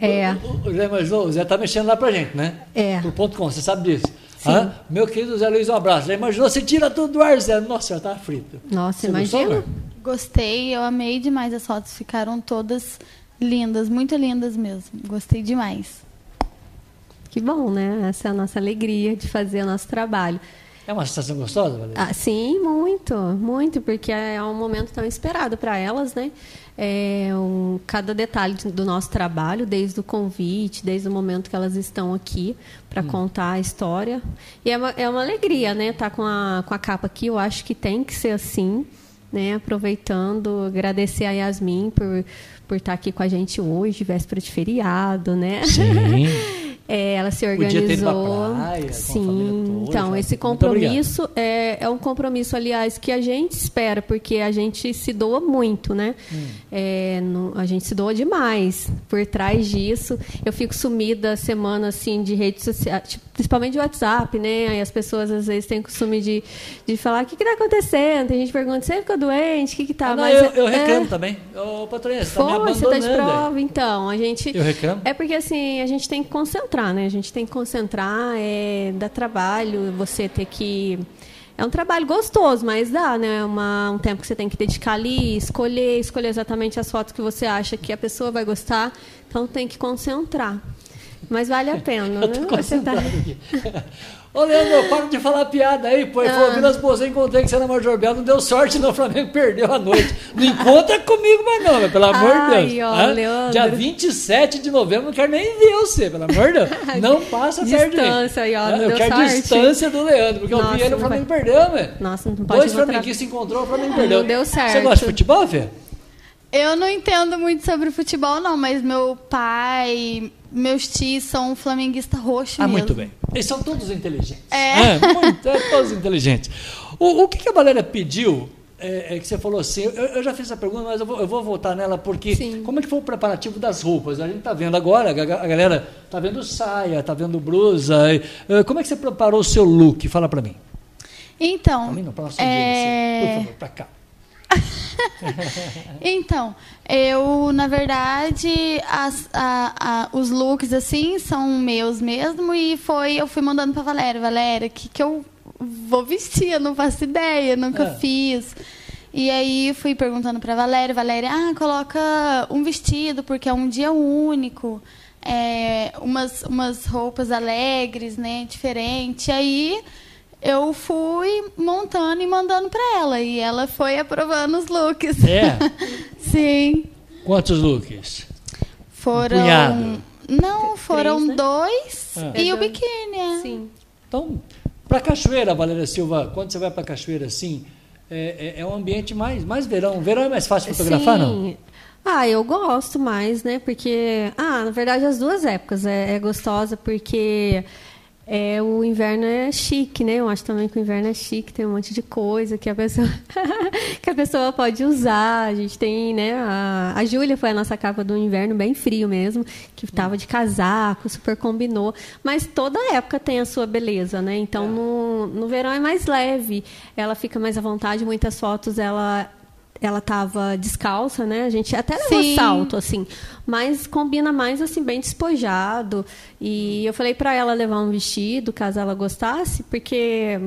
É. O, o, o Zé, mas, o Zé tá mexendo lá pra gente, né? É. Pro ponto com, você sabe disso. Sim. Hã? Meu querido Zé Luiz, um abraço. Já imaginou, você tira tudo do ar, Zé. Nossa, eu tava frito. Nossa, Você imagina. Mar? Gostei, eu amei demais as fotos. Ficaram todas lindas, muito lindas mesmo. Gostei demais. Que bom, né? Essa é a nossa alegria de fazer o nosso trabalho. É uma sensação gostosa, Valéria? Ah, sim, muito, muito, porque é um momento tão esperado para elas, né? É um, cada detalhe do nosso trabalho, desde o convite, desde o momento que elas estão aqui para contar a história. E é uma, é uma alegria, né? Estar com a, com a capa aqui, eu acho que tem que ser assim, né? Aproveitando, agradecer a Yasmin por, por estar aqui com a gente hoje, véspera de feriado, né? Sim. É, ela se Podia ter ido pra organizou. praia, Sim, toda, então esse compromisso é, é um compromisso, aliás, que a gente espera, porque a gente se doa muito, né? Hum. É, no- a gente se doa demais por trás disso. Eu fico sumida semana assim de redes sociais, tipo, principalmente de WhatsApp, né? Aí as pessoas às vezes têm costume de, de falar o que está acontecendo. Tem gente pergunta, você ficou doente? O que, que tá? Ah, não, Mas eu, é- eu reclamo é, também. Ô, patroinha, você tá me abandonando. você tá de aí. prova, então. A gente. Eu reclamo? É porque assim, a gente tem que concentrar, né? A gente tem que concentrar, é, dá trabalho, você ter que. É um trabalho gostoso, mas dá, né? Uma, um tempo que você tem que dedicar ali, escolher, escolher exatamente as fotos que você acha que a pessoa vai gostar. Então tem que concentrar. Mas vale a pena, Eu né? Você tá... Ô, Leandro, para de falar piada aí, pô. Ele Ah. falou, Vilas Boas, eu encontrei que você era Major Bel. Não deu sorte, não. O Flamengo perdeu a noite. Não encontra comigo mais, não, meu, pelo amor de Deus. ó, Hã? Leandro. Dia 27 de novembro, não quero nem ver você, pelo amor de Deus. Não passa perto de mim. Distância aí, ó, não Eu quero sorte. distância do Leandro, porque eu Nossa, vi ele, o Flamengo vai. perdeu, velho. Nossa, não pode Dois flamenguistas se encontrou, o Flamengo perdeu. Não deu certo. Você gosta de futebol, Fê? Eu não entendo muito sobre futebol, não, mas meu pai, meus tios são flamenguistas roxos Ah, mesmo. muito bem. Eles são todos inteligentes. É. muito, é, todos inteligentes. O, o que, que a Valéria pediu, é, é que você falou assim, eu, eu já fiz essa pergunta, mas eu vou, eu vou voltar nela, porque Sim. como é que foi o preparativo das roupas? A gente está vendo agora, a, a galera está vendo saia, está vendo blusa. e, eh, como é que você preparou o seu look? Fala para mim. Então, Para mim não, para nossa é... audiência. Por favor, para cá. Então, eu, na verdade, as- a- a- os looks, assim, são meus mesmo. E foi, eu fui mandando pra Valéria. Valéria, o que, que eu vou vestir? Eu não faço ideia, nunca É. fiz. E aí, fui perguntando pra Valéria. Valéria, ah, coloca um vestido, porque é um dia único. É, umas, umas roupas alegres, né, diferente. Aí... Eu fui montando e mandando pra ela. E ela foi aprovando os looks. É? Sim. Quantos looks? Foram. punhado. Não, foram Três, né? dois Ah. e É o dois. biquíni. é. Sim. Então, para cachoeira, Valéria Silva, quando você vai para cachoeira assim, é, é- é um ambiente mais, mais verão. Verão é mais fácil fotografar, não? Sim. Ah, eu gosto mais, né? Porque, ah, na verdade, as duas épocas é, é gostosa porque é, o inverno é chique, né? Eu acho também que o inverno é chique, tem um monte de coisa que a pessoa que a pessoa pode usar. A gente tem, né? A, a Júlia foi a nossa capa do inverno bem frio mesmo, que estava de casaco, super combinou. Mas toda época tem a sua beleza, né? Então no, no verão é mais leve, ela fica mais à vontade. Muitas fotos ela ela tava descalça, né? A gente até levou Sim. salto, assim, mas combina mais assim bem despojado. E eu falei para ela levar um vestido, caso ela gostasse, porque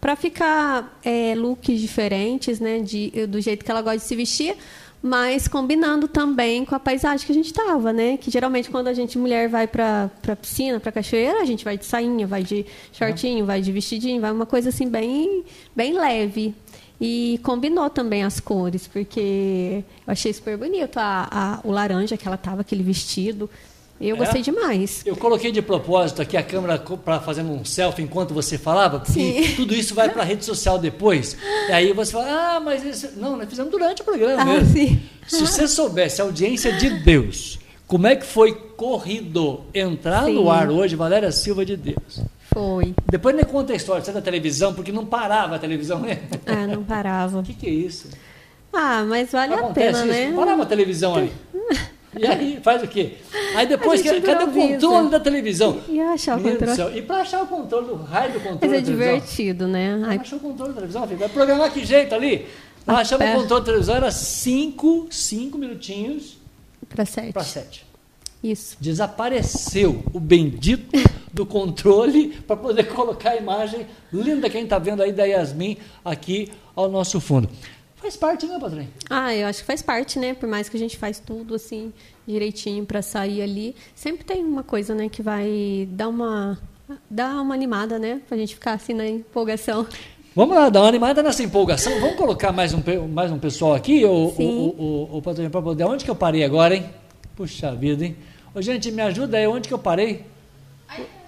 para ficar é, looks diferentes, né? De, do jeito que ela gosta de se vestir, mas combinando também com a paisagem que a gente estava, né? Que geralmente quando a gente mulher vai para para piscina, para cachoeira, a gente vai de sainha, vai de shortinho, vai de vestidinho, vai uma coisa assim bem bem leve. E combinou também as cores, porque eu achei super bonito a, a o laranja que ela tava, aquele vestido. Eu É? gostei demais. Eu coloquei de propósito aqui a câmera para fazendo um selfie enquanto você falava, porque Sim. tudo isso vai para a rede social depois. E aí você fala, ah, mas isso... não, nós fizemos durante o programa Ah, mesmo. sim. Se você soubesse a audiência de Deus, como é que foi corrido entrar no Sim. ar hoje, Valéria Silva de Deus. Foi. Depois nem conta a história, você é da televisão, porque não parava a televisão, né? Ah, não parava. O que, que é isso? Ah, mas vale a Acontece pena, isso? né? Não parava a televisão ali. E aí, faz o quê? Aí depois, A que- cadê o controle da televisão? E achar o controle. E para achar o controle do raio do controle Mas é da televisão? divertido, né? Ai, Achou o controle da televisão, filho. Vai programar que jeito ali? Nós achamos o Aperta. controle da televisão, era 5 cinco minutinhos pra sete. para 7. Isso. Desapareceu o bendito do controle para poder colocar a imagem linda que a gente está vendo aí da Yasmin aqui ao nosso fundo. Faz parte, né, Patrícia? Ah, eu acho que faz parte, né? Por mais que a gente faz tudo assim direitinho pra sair ali, sempre tem uma coisa, né, que vai dar uma dar uma animada, né, pra gente ficar assim na empolgação. Vamos lá, dar uma animada nessa empolgação. Vamos colocar mais um, mais um pessoal aqui, o, o, o, o, Patrícia, para poder. Onde que eu parei agora, hein? Puxa vida, hein? Ô, gente, me ajuda aí, onde que eu parei?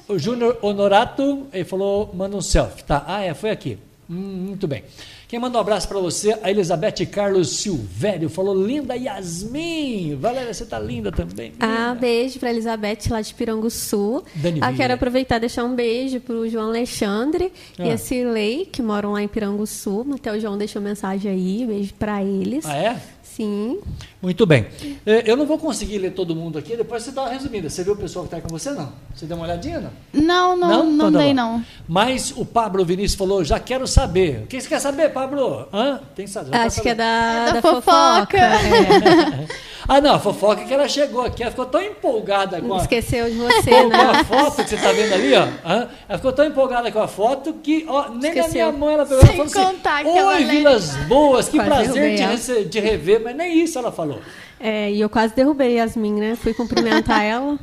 O Júnior Honorato, ele falou, manda um selfie, tá? Ah, é, foi aqui. Hum, muito bem. Quem manda um abraço para você, a Elizabeth Carlos Silvério, falou, linda Yasmin. Valéria, você tá linda também. Ah, beijo pra Elizabeth lá de Piranguçu. Dani ah, quero aproveitar e deixar um beijo pro João Alexandre e Ah. a Cirlei, que moram lá em Piranguçu. Até o João deixou mensagem aí, beijo pra eles. Ah, é? Sim. Muito bem. Eh, Eu não vou conseguir ler todo mundo aqui, depois você dá uma resumida. Você viu o pessoal que está com você, não? Você deu uma olhadinha, não? Não, não, não, Então tá dei, não. Mas o Pablo Vinícius falou, já quero saber. O que você quer saber, Pablo? Hã? Tem que saber. tá Acho que é da, É da da fofoca. É. Ah, não, a fofoca é que ela chegou aqui, ela ficou tão empolgada com a, Esqueceu de você, com né? a foto que você está vendo ali, ó. Hã? Ela ficou tão empolgada com a foto que, ó, nem na Esqueceu. minha mão ela pegou e Sem falou assim, contar que ela Oi, lembra." Vilas Boas, que Quase prazer te, ela. rece- te rever. Mas nem isso ela falou. É, e eu quase derrubei Yasmin, né? Fui cumprimentar ela.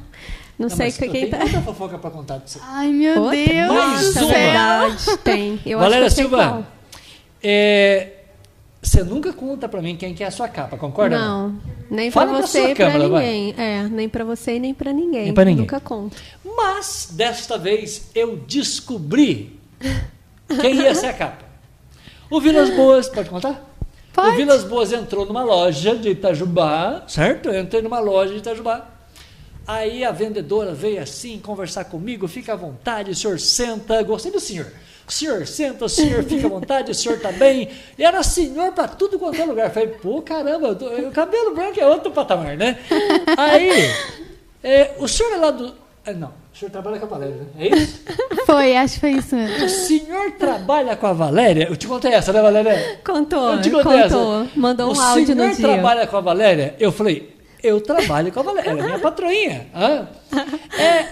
Não, sei mas que quem tá. muita fofoca para contar pra você. Ai, meu Outra? Deus Mais uma. verdade, tem. Eu Valéria acho que eu sei Silva, é, você nunca conta pra mim quem que é a sua capa, concorda? Não, nem Fala pra pra você sua e pra câmera, vai. ninguém. É, nem pra você e nem pra ninguém. Nem pra ninguém. Nunca conto. Mas, desta vez, eu descobri quem ia ser a capa. O Vilas Boas, pode contar? Pode. O Vilas Boas entrou numa loja de Itajubá, certo? Eu entrei numa loja de Itajubá. Aí a vendedora veio assim conversar comigo, fica à vontade, o senhor senta, gostei do senhor. O senhor senta, o senhor fica à vontade, o senhor tá bem. E era senhor para tudo quanto é lugar. Falei, pô, caramba, eu tô- o cabelo branco é outro patamar, né? Aí, é, o senhor é lá do. ah, Não, o senhor trabalha com a Valéria, né? É isso? Foi, acho que foi isso mesmo. O senhor trabalha com a Valéria? Eu te contei essa, né, Valéria? Contou, Eu te contei contou. essa. Mandou um o áudio no senhor dia. trabalha com a Valéria? Eu falei, eu trabalho com a Valéria, ela é minha patroinha. hã? É,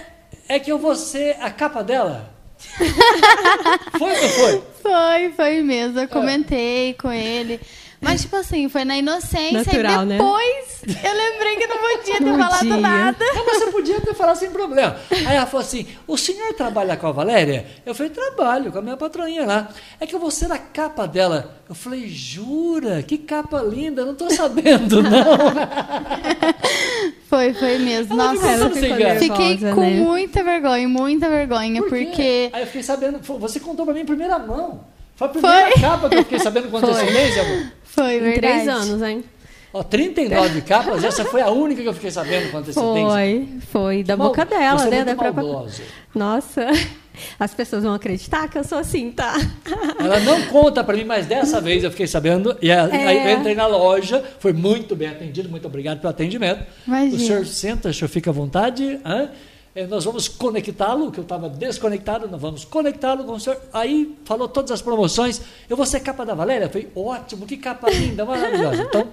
é que eu vou ser a capa dela. Foi ou não foi? Foi, foi mesmo. É. Eu comentei com ele. Mas, tipo assim, foi na inocência Natural, e né? depois eu lembrei que não podia ter Não falado podia. nada. Não, mas você podia ter falado sem problema. Aí ela falou assim: o senhor trabalha com a Valéria? Eu falei, trabalho com a minha patroinha lá. É que eu vou ser a capa dela. Eu falei, jura? Que capa linda, não tô sabendo, não. Foi, foi mesmo. Ela Nossa, ela ficou graça. fiquei com né? muita vergonha, muita vergonha, Por porque. Aí eu fiquei sabendo, você contou pra mim em primeira mão. Foi a primeira Foi. capa que eu fiquei sabendo com antecedência, amor. Foi Em verdade. três anos, hein? Ó, 39 capas, essa foi a única que eu fiquei sabendo com antecedência. Foi, foi. Da Mal- boca dela, você é né? muito Da própria... Nossa, as pessoas vão acreditar que eu sou assim, tá? Ela não conta pra mim, mas dessa vez eu fiquei sabendo. E a- É. aí eu entrei na loja, foi muito bem atendido, muito obrigado pelo atendimento. Imagina. O senhor senta, o senhor fica à vontade. hã? Eh, Nós vamos conectá-lo, que eu estava desconectado, nós vamos conectá-lo com o senhor. Aí falou todas as promoções. Eu vou ser capa da Valéria? Eu falei, ótimo, que capa linda, maravilhosa. Então,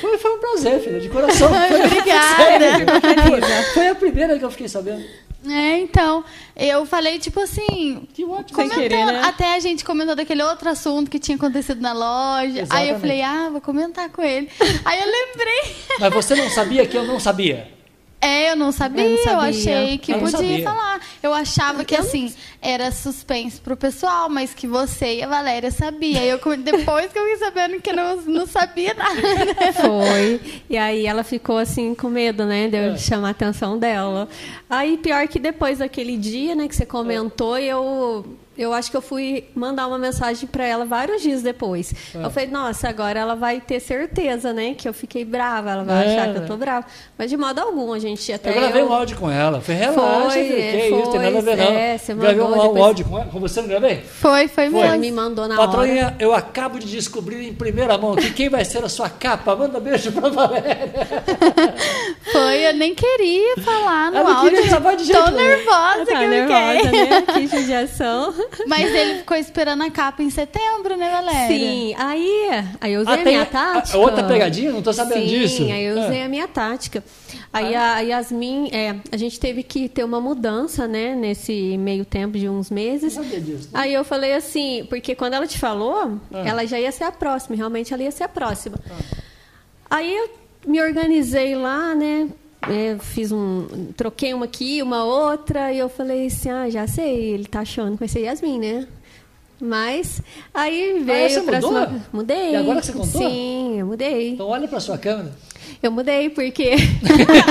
foi, foi um prazer, filha, de coração. Foi, Obrigada. Sério, foi, a primeira que eu fiquei sabendo. É, então, eu falei, tipo assim, Que ótimo. Sem comentando, querer, né? até a gente comentou daquele outro assunto que tinha acontecido na loja. Aí Exatamente. eu falei, ah, vou comentar com ele. Aí eu lembrei. Mas você não sabia que eu não sabia. É, eu não sabia, Eu eu, não sabia. achei que Eu podia sabia. falar. Eu achava que, assim, era suspense pro pessoal, mas que você e a Valéria sabia. Aí eu, depois que eu fiquei sabendo que eu não, não sabia nada. Foi. E aí ela ficou assim com medo, né? De eu É. chamar a atenção dela. Aí pior que depois daquele dia, né, que você comentou, eu eu acho que eu fui mandar uma mensagem para ela vários dias depois. É. Eu falei, nossa, agora ela vai ter certeza, né, que eu fiquei brava, ela vai É. achar que eu tô brava. Mas de modo algum, a gente até Eu gravei eu- um áudio com ela. Falei, relaxa, Foi, que é, isso, tem nada a ver foi, não. é, você gravei um, depois- áudio com ela. Com você não gravei? Foi, foi Foi. Ela me mandou na hora. Patroinha, eu acabo de descobrir em primeira mão que quem vai ser a sua capa. Manda beijo pra Valéria. Foi, eu nem queria falar no Ela áudio. queria gravar de jeito Tô nervosa Tá que eu nervosa, né? Que judiação. Mas ele ficou esperando a capa em setembro, né, Valéria? Sim, aí, aí eu usei Ah, a minha a- tática. a outra pegadinha? Não tô sabendo Sim, disso. aí eu usei Ah. a minha tática. Aí a Yasmin, é, a gente teve que ter uma mudança, né, nesse meio tempo de uns meses. Não sabia disso. Aí eu falei assim, porque quando ela te falou, Ah. ela já ia ser a próxima, realmente ela ia ser a próxima. Aí eu me organizei lá, né? É, fiz um. Troquei uma aqui, uma outra, e eu falei assim, ah, já sei, ele tá achando que vai ser Yasmin, né? Mas aí veio você pra mudou? cima- Mudei. E agora que você contou? Sim, eu mudei. Então olha pra sua câmera. Eu mudei porque.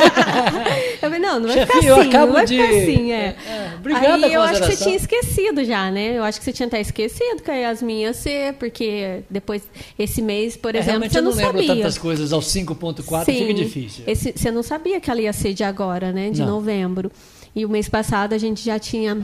eu falei, não, não vai Chefinho, ficar assim, não vai de- ficar assim, é. É, é, obrigada, Aí eu acho que você tinha esquecido já, né? Eu acho que você tinha até esquecido que a Yasmin ia ser, porque depois, esse mês, por É, exemplo, você eu não, não, lembro sabia. tantas coisas aos 5.4, Sim, fica difícil. Esse, você não sabia que ela ia ser de agora, né? De Não. novembro. E o mês passado a gente já tinha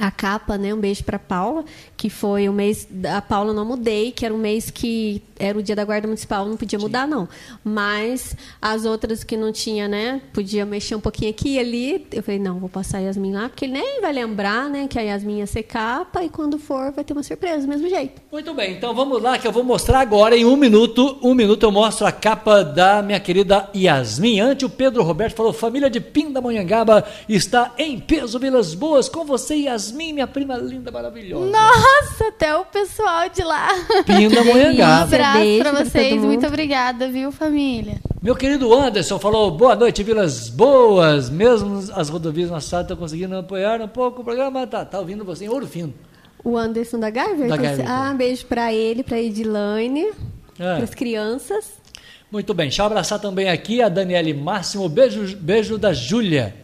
a capa, né? Um beijo para Paula, que foi o mês da Paula não mudei, que era um mês que era o dia da guarda municipal, não podia mudar não. Mas as outras que não tinha, né? Podia mexer um pouquinho aqui e ali. Eu falei, não, vou passar a Yasmin lá, porque ele nem vai lembrar, né, que a Yasmin ia ser capa e quando for vai ter uma surpresa do mesmo jeito. Muito bem, então vamos lá que eu vou mostrar agora em um minuto. Um minuto eu mostro a capa da minha querida Yasmin. Antes o Pedro Roberto falou: família de Pindamonhangaba está em peso, Vilas Boas. Com você, Yasmin, minha prima linda, maravilhosa. Nossa, até o pessoal de lá. Um Pindamonhangaba. abraço Beijo pra pra vocês. mundo. Muito obrigada, viu, família? Meu querido Anderson falou: boa noite, Vilas Boas. Mesmo as rodovias na cidade estão conseguindo apoiar um pouco o programa. Tá, tá ouvindo você em Ouro Fino. O Anderson da Garver? Da então, Garver. Ah, beijo para ele, para Edilane, É. para as crianças. Muito bem, deixa eu abraçar também aqui a Daniele Máximo. Beijo, beijo da Júlia.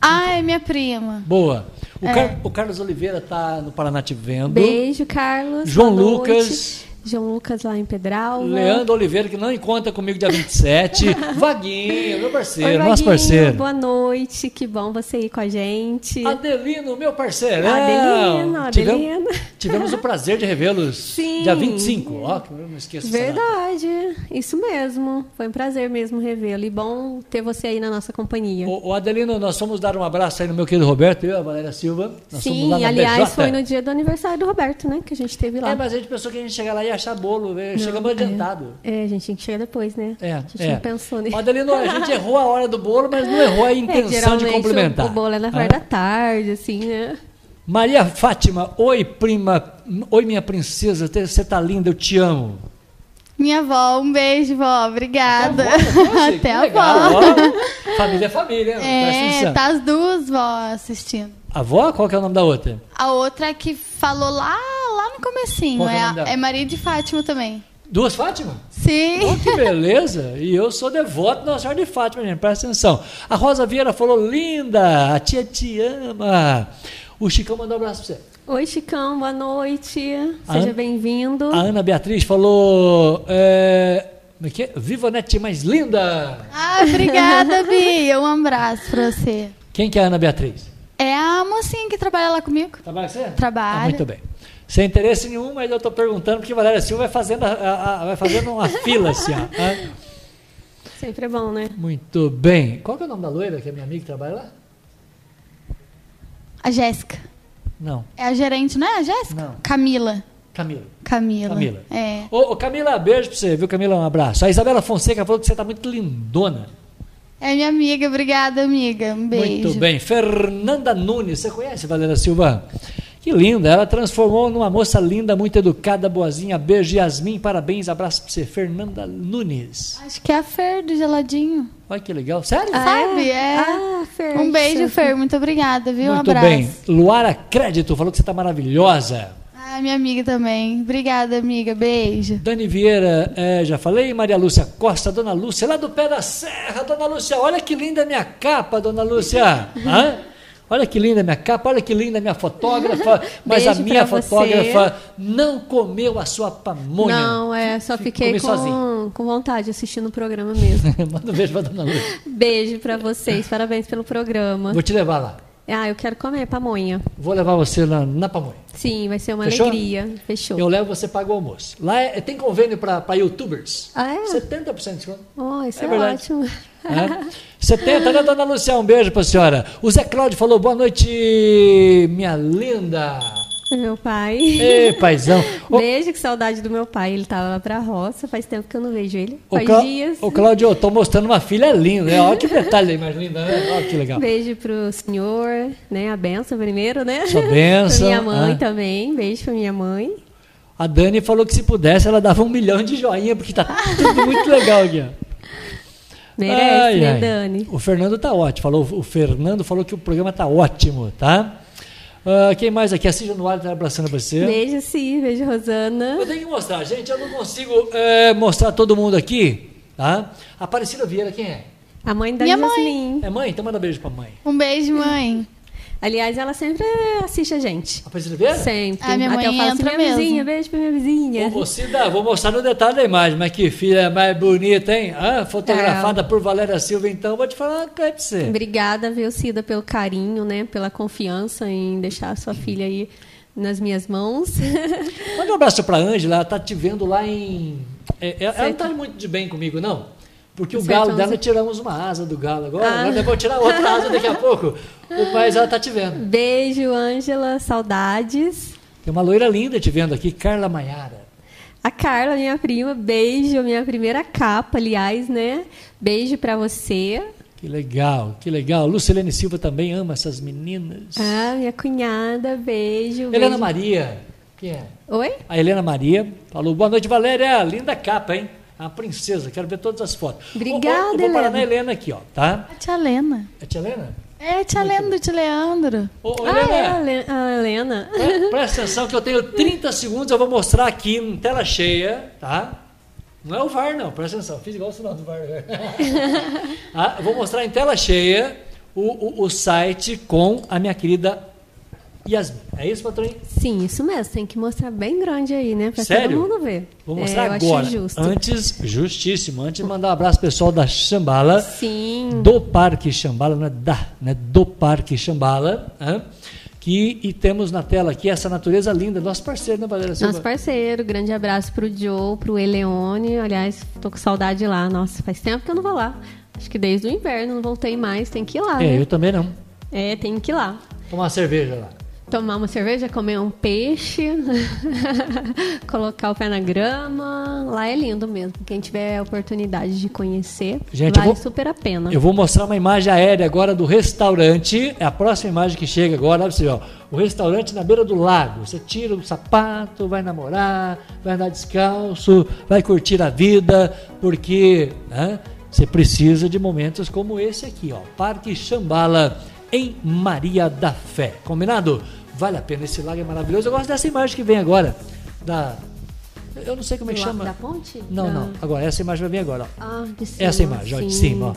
Ah, é minha prima. Boa. O, É. Car- o Carlos Oliveira está no Paraná te vendo. Beijo, Carlos. João. Lucas. João Lucas lá em Pedral. Leandro Oliveira, que não encontra comigo dia 27. Vaguinho, meu parceiro, Oi, nosso parceiro. Boa noite, que bom você ir com a gente. Adelino, meu parceiro. Adelino, Tivemos, Adelino. tivemos o prazer de revê-los dia 25. Ó, que eu não esqueço. Verdade, isso mesmo. Foi um prazer mesmo revê-lo. E bom ter você aí na nossa companhia. O, o Adelino, nós fomos dar um abraço aí no meu querido Roberto, eu e a Valéria Silva. Nós fomos lá Sim, aliás, BJ. foi no dia do aniversário do Roberto, né? Que a gente teve lá. É, mas a gente pensou que a gente chegar lá e achar bolo, né? chegamos adiantado. É, a gente tinha que chegar depois, né? É, a gente é. não pensou nisso. Ó, Adelino, a gente errou a hora do bolo, mas não errou a É, intenção de geralmente complementar. O, o bolo é na Ah. parte da tarde, assim, né? Maria Fátima, oi prima, oi minha princesa, você tá linda, eu te amo. Minha avó, um beijo, vó. Obrigada. Até a avó. Família é família, presta É, tá as duas vó assistindo. A avó, qual que é o nome da outra? A outra que falou lá no comecinho. Qual é o É, é Maria de Fátima também. Duas Fátima? Sim. Oh, que beleza! E eu sou devoto da Senhora de Fátima, gente, presta atenção. A Rosa Vieira falou, linda, a tia te ama. O Chicão mandou um abraço pra você. Oi, Chicão, boa noite. A Seja bem-vindo. A Ana Beatriz falou, é, como é que é? Viva a net mais linda! Ah, obrigada, Bia. Um abraço pra você. Quem que é a Ana Beatriz? É a mocinha que trabalha lá comigo. Trabalha com você? Trabalha. Ah, muito bem. Sem interesse nenhum, mas eu estou perguntando porque Valéria Silva vai fazendo, a- a- a- vai fazendo uma fila assim. ó. Ah, Sempre é bom, né? Muito bem. Qual que é o nome da loira que é minha amiga que trabalha lá? A Jéssica. Não, É a gerente, não é a Jéssica? Não. Camila. Camila. Camila. Camila. É. Ô, ô, Camila, beijo pra você, viu, Camila? Um abraço. A Isabela Fonseca falou que você tá muito lindona. É minha amiga, obrigada, amiga. Um beijo. Muito bem. Fernanda Nunes, você conhece Valéria Silva? Que linda, ela transformou numa moça linda, muito educada, boazinha. Beijo, Yasmin, parabéns, abraço pra você. Fernanda Nunes. Acho que é a Fer do Geladinho. Olha que legal, sério? Ah, Sabe? É. Ah, Fer. Um beijo, Fer. Muito obrigada, viu? um muito abraço. bem. Luara Crédito falou que você tá maravilhosa. Ah, minha amiga também. Obrigada, amiga. Beijo. Dani Vieira, é, já falei. Maria Lúcia Costa, Dona Lúcia, lá do pé da serra. Dona Lúcia, olha que linda a minha capa, Dona Lúcia. Hã? Olha que linda a minha capa, olha que linda a minha fotógrafa. Mas a minha pra você. fotógrafa não comeu a sua pamonha. Não, é, só fiquei com, com vontade assistindo o programa mesmo. Manda um beijo pra Dona Lúcia. Beijo pra vocês, parabéns pelo programa. Vou te levar lá. Ah, eu quero comer pamonha. Vou levar você na, na pamonha. Sim, vai ser uma Fechou? alegria. Fechou. Eu levo, você paga o almoço. Lá é- tem convênio para youtubers. Ah, é? 70% de desconto. Oh, isso É é, ótimo. É. 70, né, dona Lucia? Um beijo pra senhora. O Zé Cláudio falou, boa noite, minha linda. Meu pai. Ei, paizão. Ô, Beijo, que saudade do meu pai. Ele tava lá pra roça, faz tempo que eu não vejo ele. Faz Clá- dias. ô, Cláudio, eu tô mostrando uma filha linda, né? Olha que detalhe aí mais linda, né? Olha que legal. Beijo pro senhor, né? A benção primeiro, né? Sua bênção, pra minha mãe ah. também. Beijo pra minha mãe. A Dani falou que se pudesse, ela dava um milhão de joinha, porque tá tudo muito legal aqui, ó. Merece, Ai, né, ai. Dani? O Fernando tá ótimo. Falou, o Fernando falou que o programa tá ótimo, tá? Ah, quem mais aqui? A Cid Januário tá abraçando você. Beijo, sim. Beijo, Rosana. Eu tenho que mostrar, gente. Eu não consigo é, mostrar todo mundo aqui, tá? Aparecida Vieira, quem é? A mãe da Minha mãe. Jasmine. É mãe? Então manda beijo pra mãe. Um beijo, mãe. Aliás, ela sempre assiste a gente. Aparecida Vieira? Sempre. A minha Até eu mãe falo assim, minha mesmo. vizinha, beijo pra minha vizinha. Ô, Cida, vou mostrar no detalhe da imagem, mas que filha mais bonita, hein? Ah, fotografada por Valéria Silva, então, vou te falar uma coisa pra você. Obrigada, viu, Cida, pelo carinho, né? Pela confiança em deixar a sua filha aí nas minhas mãos. Manda um abraço pra Ângela, ela tá te vendo lá em. é, é, ela não Certo. tá muito de bem comigo, não. Porque o galo dela, tiramos uma asa do galo agora. Ah. Agora eu vou tirar outra asa daqui a pouco. Mas ela tá te vendo. Beijo, Ângela, saudades. Tem uma loira linda te vendo aqui, Carla Maiara. A Carla, minha prima, beijo, minha primeira capa, aliás, né? Beijo pra você. Que legal, que legal. Lucilene Silva também ama essas meninas. Ah, minha cunhada, beijo. Helena beijo. Maria. Quem é? Oi? A Helena Maria falou: boa noite, Valéria. Linda capa, hein? A princesa, quero ver todas as fotos. Obrigada, Ô, ô, eu vou parar Helena. na Helena aqui, ó, tá? A tia Lena. É tia Helena? É a tia Lena do tio Leandro. Ô, ô, Ah, Helena, é a Le- a Helena. pre- presta atenção que eu tenho 30 segundos, eu vou mostrar aqui em tela cheia, tá? Não é o VAR, não, presta atenção. Fiz igual o sinal do VAR. Ah, eu vou mostrar em tela cheia o, o, o site com a minha querida Yasmin. É isso, patrões? Sim, isso mesmo. Tem que mostrar bem grande aí, né? Pra Sério? todo mundo ver. Vou É, mostrar eu agora. Justo. Antes, justíssimo. Antes de mandar um abraço pessoal da Xambala, Sim. do Parque Xambala, não é da, né? Do Parque Xambala, que e temos na tela aqui essa natureza linda, nosso parceiro, né, Valéria Silva? Nosso parceiro, grande abraço pro Joe, pro Eleone. Aliás, tô com saudade lá. Nossa, faz tempo que eu não vou lá. Acho que desde o inverno não voltei mais. Tem que ir lá, É, né? eu também não. É, tem que ir lá. Tomar uma cerveja lá. Tomar uma cerveja, comer um peixe, colocar o pé na grama. Lá é lindo mesmo. Quem tiver a oportunidade de conhecer, Gente, vale vou- super a pena. Eu vou mostrar uma imagem aérea agora do restaurante. É a próxima imagem que chega agora. Olha pra você, ó. O restaurante na beira do lago. Você tira o sapato, vai namorar, vai andar descalço, vai curtir a vida, porque né, você precisa de momentos como esse aqui, ó. Parque Xambala, em Maria da Fé. Combinado? Vale a pena. Esse lago é maravilhoso. Eu gosto dessa imagem que vem agora. Da. Eu não sei como é que chama. da ponte? Não, Da- não. Agora, essa imagem vai vir agora, ó. Ah, de cima. Essa imagem, ó, de sim. cima, ó.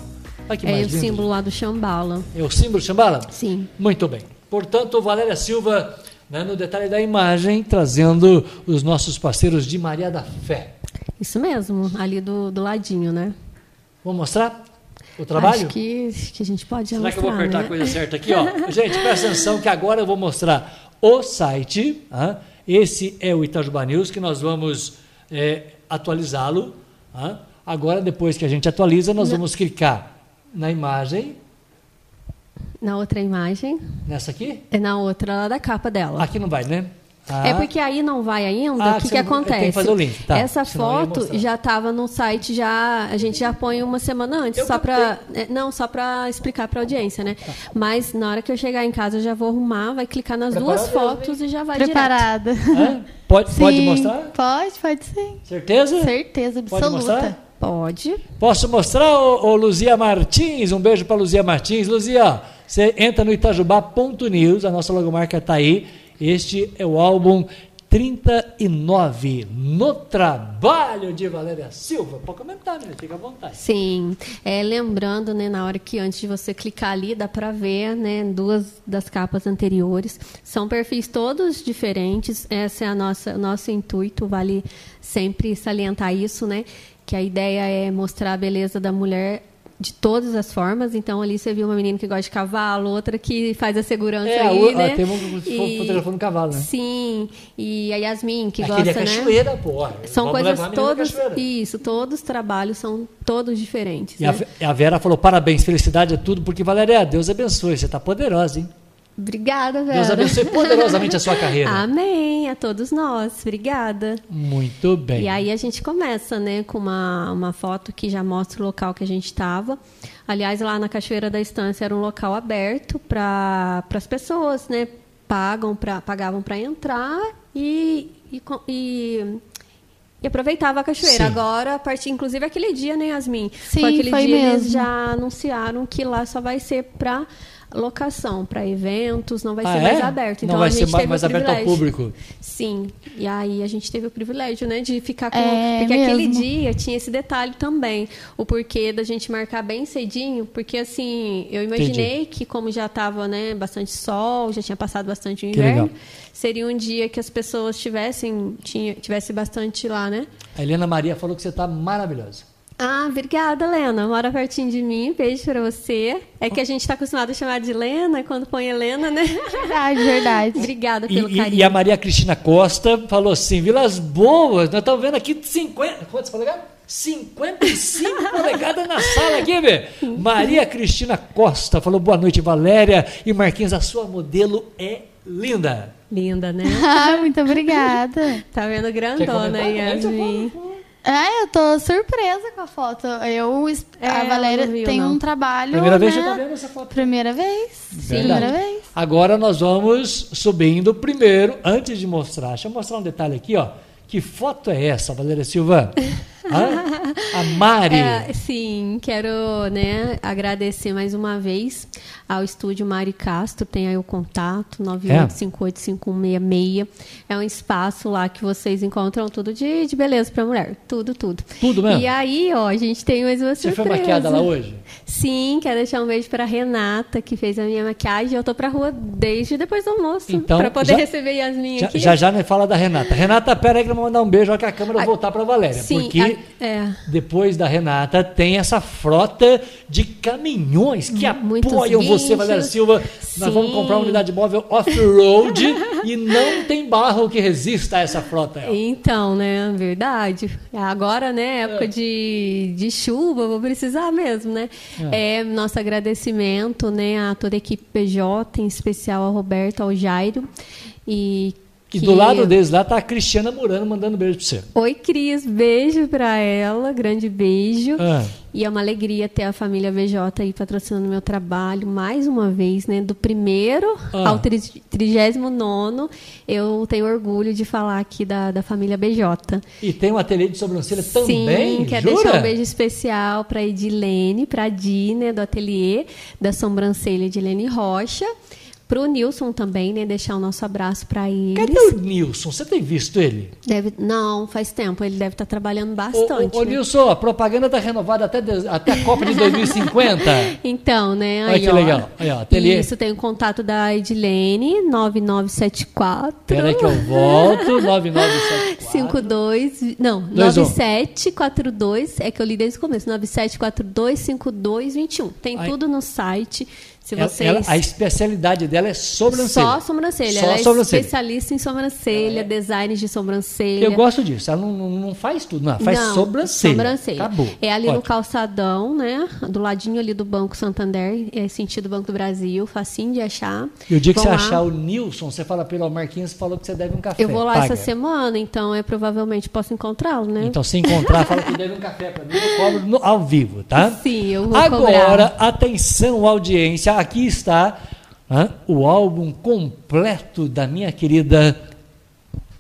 Olha que É o símbolo lá do Xambala. É o símbolo Xambala? Sim. Muito bem. Portanto, Valéria Silva, né, no detalhe da imagem, trazendo os nossos parceiros de Maria da Fé. Isso mesmo, ali do, do ladinho, né? Vamos mostrar o trabalho? Acho que, que a gente pode Será que eu vou mostrar, apertar né? a coisa certa aqui? Ó? Gente, presta atenção que agora eu vou mostrar o site. ah. Esse é o Itajuba News, que nós vamos é, atualizá-lo. ah. Agora, depois que a gente atualiza, nós vamos clicar na imagem, Na outra imagem, nessa aqui. é na outra lá da capa dela. Aqui não vai, né? Ah. É porque aí não vai ainda, Ah, o que que, não- tem que acontece? fazer o link, tá. Essa Senão foto já estava no site, já a gente já põe uma semana antes, Eu só para não, só para explicar para audiência, né? Mas na hora que eu chegar em casa eu já vou arrumar, vai clicar nas duas Preparada, fotos e já vai direto. Preparada. Pode, Sim, pode mostrar? Pode, pode sim. Certeza? Certeza Pode mostrar? absoluta. Pode. Posso mostrar, ô, ô, Luzia Martins? Um beijo para Luzia Martins. Luzia, você entra no itajubá.news, a nossa logomarca está aí. Este é o álbum 39, No Trabalho de Valéria Silva. Pode comentar, né? Fica à vontade. Sim, é, lembrando, né, na hora que antes de você clicar ali, dá para ver, né, duas das capas anteriores. São perfis todos diferentes. Esse é a nossa, nosso intuito, vale sempre salientar isso, né? Que a ideia é mostrar a beleza da mulher de todas as formas. Então ali você viu uma menina que gosta de cavalo, outra que faz a segurança É, aí, a- né? tem um E- fotografando cavalo, né? Sim, e a Yasmin que Aquele gosta, é né? cachoeira, pô. São Vamos coisas a todos, cachoeira. isso, todos os trabalhos são todos diferentes. E a, né? Ve- a Vera falou: parabéns, felicidade é tudo, porque Valéria, Deus abençoe, você está poderosa, hein? Obrigada, Vera. Deus abençoe poderosamente a sua carreira. Amém, a todos nós. Obrigada. Muito bem. E aí a gente começa, né, com uma, uma foto que já mostra o local que a gente estava. Aliás, lá na Cachoeira da Estância era um local aberto para as pessoas, né? Pagam pra, pagavam para entrar e, e, e, e aproveitava a cachoeira. Sim. Agora, a partir, inclusive aquele dia, né, Yasmin? Sim, foi aquele foi dia eles mesmo. já anunciaram que lá só vai ser para locação, para eventos, não vai Ah, ser é? mais aberto. Não Então vai a ser gente mais- teve mais o aberto ao privilégio. público. Sim, e aí a gente teve o privilégio, né, de ficar com... É porque aquele mesmo. dia tinha esse detalhe também, o porquê da gente marcar bem cedinho, porque assim, eu imaginei que como já estava, né, bastante sol, já tinha passado bastante o inverno, seria um dia que as pessoas tivessem, tinha, tivesse bastante lá, né? A Helena Maria falou que você está maravilhosa. Ah, obrigada, Lena. Mora pertinho de mim. Beijo pra você. É que a gente tá acostumado a chamar de Lena, quando põe Helena, né? Verdade, verdade. Obrigada pelo e- carinho. e a Maria Cristina Costa falou assim: Vilas Boas, nós estamos vendo aqui 50. Quantos polegadas? 55 polegadas na sala aqui, Bê. Maria Cristina Costa falou: boa noite, Valéria. E Marquinhos, a sua modelo é linda. Linda, né? Ah, muito obrigada. Tá vendo grandona aí, Yasmin. Ah, eu tô surpresa com a foto. Eu, É, a Valéria viu, tem não. um trabalho. Primeira vez né? que você está vendo essa foto. Primeira vez. Verdade. Primeira vez. Agora nós vamos subindo primeiro, antes de mostrar. Deixa eu mostrar um detalhe aqui, ó. Que foto é essa, Valéria Silva? Hã? A Mari. É, sim, quero né, agradecer mais uma vez ao estúdio Mari Castro, tem aí o contato, 98585166. É um espaço lá que vocês encontram tudo de, de beleza para mulher, tudo, tudo. Tudo mesmo? E aí, ó, a gente tem mais uma Você surpresa. foi maquiada lá hoje? Sim, quero deixar um beijo para Renata, que fez a minha maquiagem. Eu tô pra rua desde depois do almoço, Então, para poder já- receber Yasmin Já, aqui. já já me fala da Renata. Renata, pera aí que eu vou mandar um beijo, olha que a câmera Ai, voltar para Valéria. Sim, porque a- é. depois da Renata tem essa frota de caminhões que Muitos apoiam você, guinchos. Valéria Silva. Nós vamos Sim. comprar uma unidade móvel off-road e não tem barro que resista a essa frota. ó. Então, né, verdade. Agora, né, época É. de, de chuva, vou precisar mesmo, né? É. nosso agradecimento, né, a toda a equipe PJ, em especial ao Roberto, ao Jairo. E, E do lado deles lá tá a Cristiana Murano mandando beijo pra você. Oi, Cris, beijo pra ela, grande beijo. Ah. E é uma alegria ter a família VJ aí patrocinando meu trabalho mais uma vez, né? Do primeiro Ah. ao tri- trigésimo nono, eu tenho orgulho de falar aqui da, da família BJ. E tem um ateliê de sobrancelha também, Sim, quero jura? deixar um beijo especial para Edilene, para a Di, né, do ateliê da sobrancelha Edilene Rocha. Para o Nilson também, né, deixar o nosso abraço para eles. Cadê o Nilson? Você tem visto ele? Deve, não, faz tempo, ele deve estar trabalhando Ô, bastante. ô, ô, né? Nilson, a propaganda tá renovada até, de- até a Copa de 2050. Então, né? Olha Aí, que ó, legal. Aí, ó, ateliê. Isso, tem o contato da Edilene, 9974. Peraí que eu volto. 9974. 52, não, Dois, um. 9742, é que eu li desde o começo, 97425221. Tem Aí. tudo no site. Se Ela- vocês... ela- a especialidade dela é sobrancelha. Só sobrancelha. Só ela é sobrancelha. especialista em sobrancelha, design de sobrancelha. Eu gosto disso. Ela não, não- faz tudo, não. Faz Não, sobrancelha. sobrancelha. Acabou. É ali no Ótimo. calçadão, né? Do ladinho ali do Banco Santander, é sentido Banco do Brasil, facinho de achar. E o dia que Vão você lá. achar o Nilson, você fala pelo Marquinhos, falou que você deve um café. Eu vou lá Paga. essa semana, então é provavelmente posso encontrá-lo, né? Então, se encontrar, fala que deve um café para mim, eu cobro no- ao vivo, tá? Sim, eu vou Agora, cobrar. atenção, audiência, aqui está o álbum completo da minha querida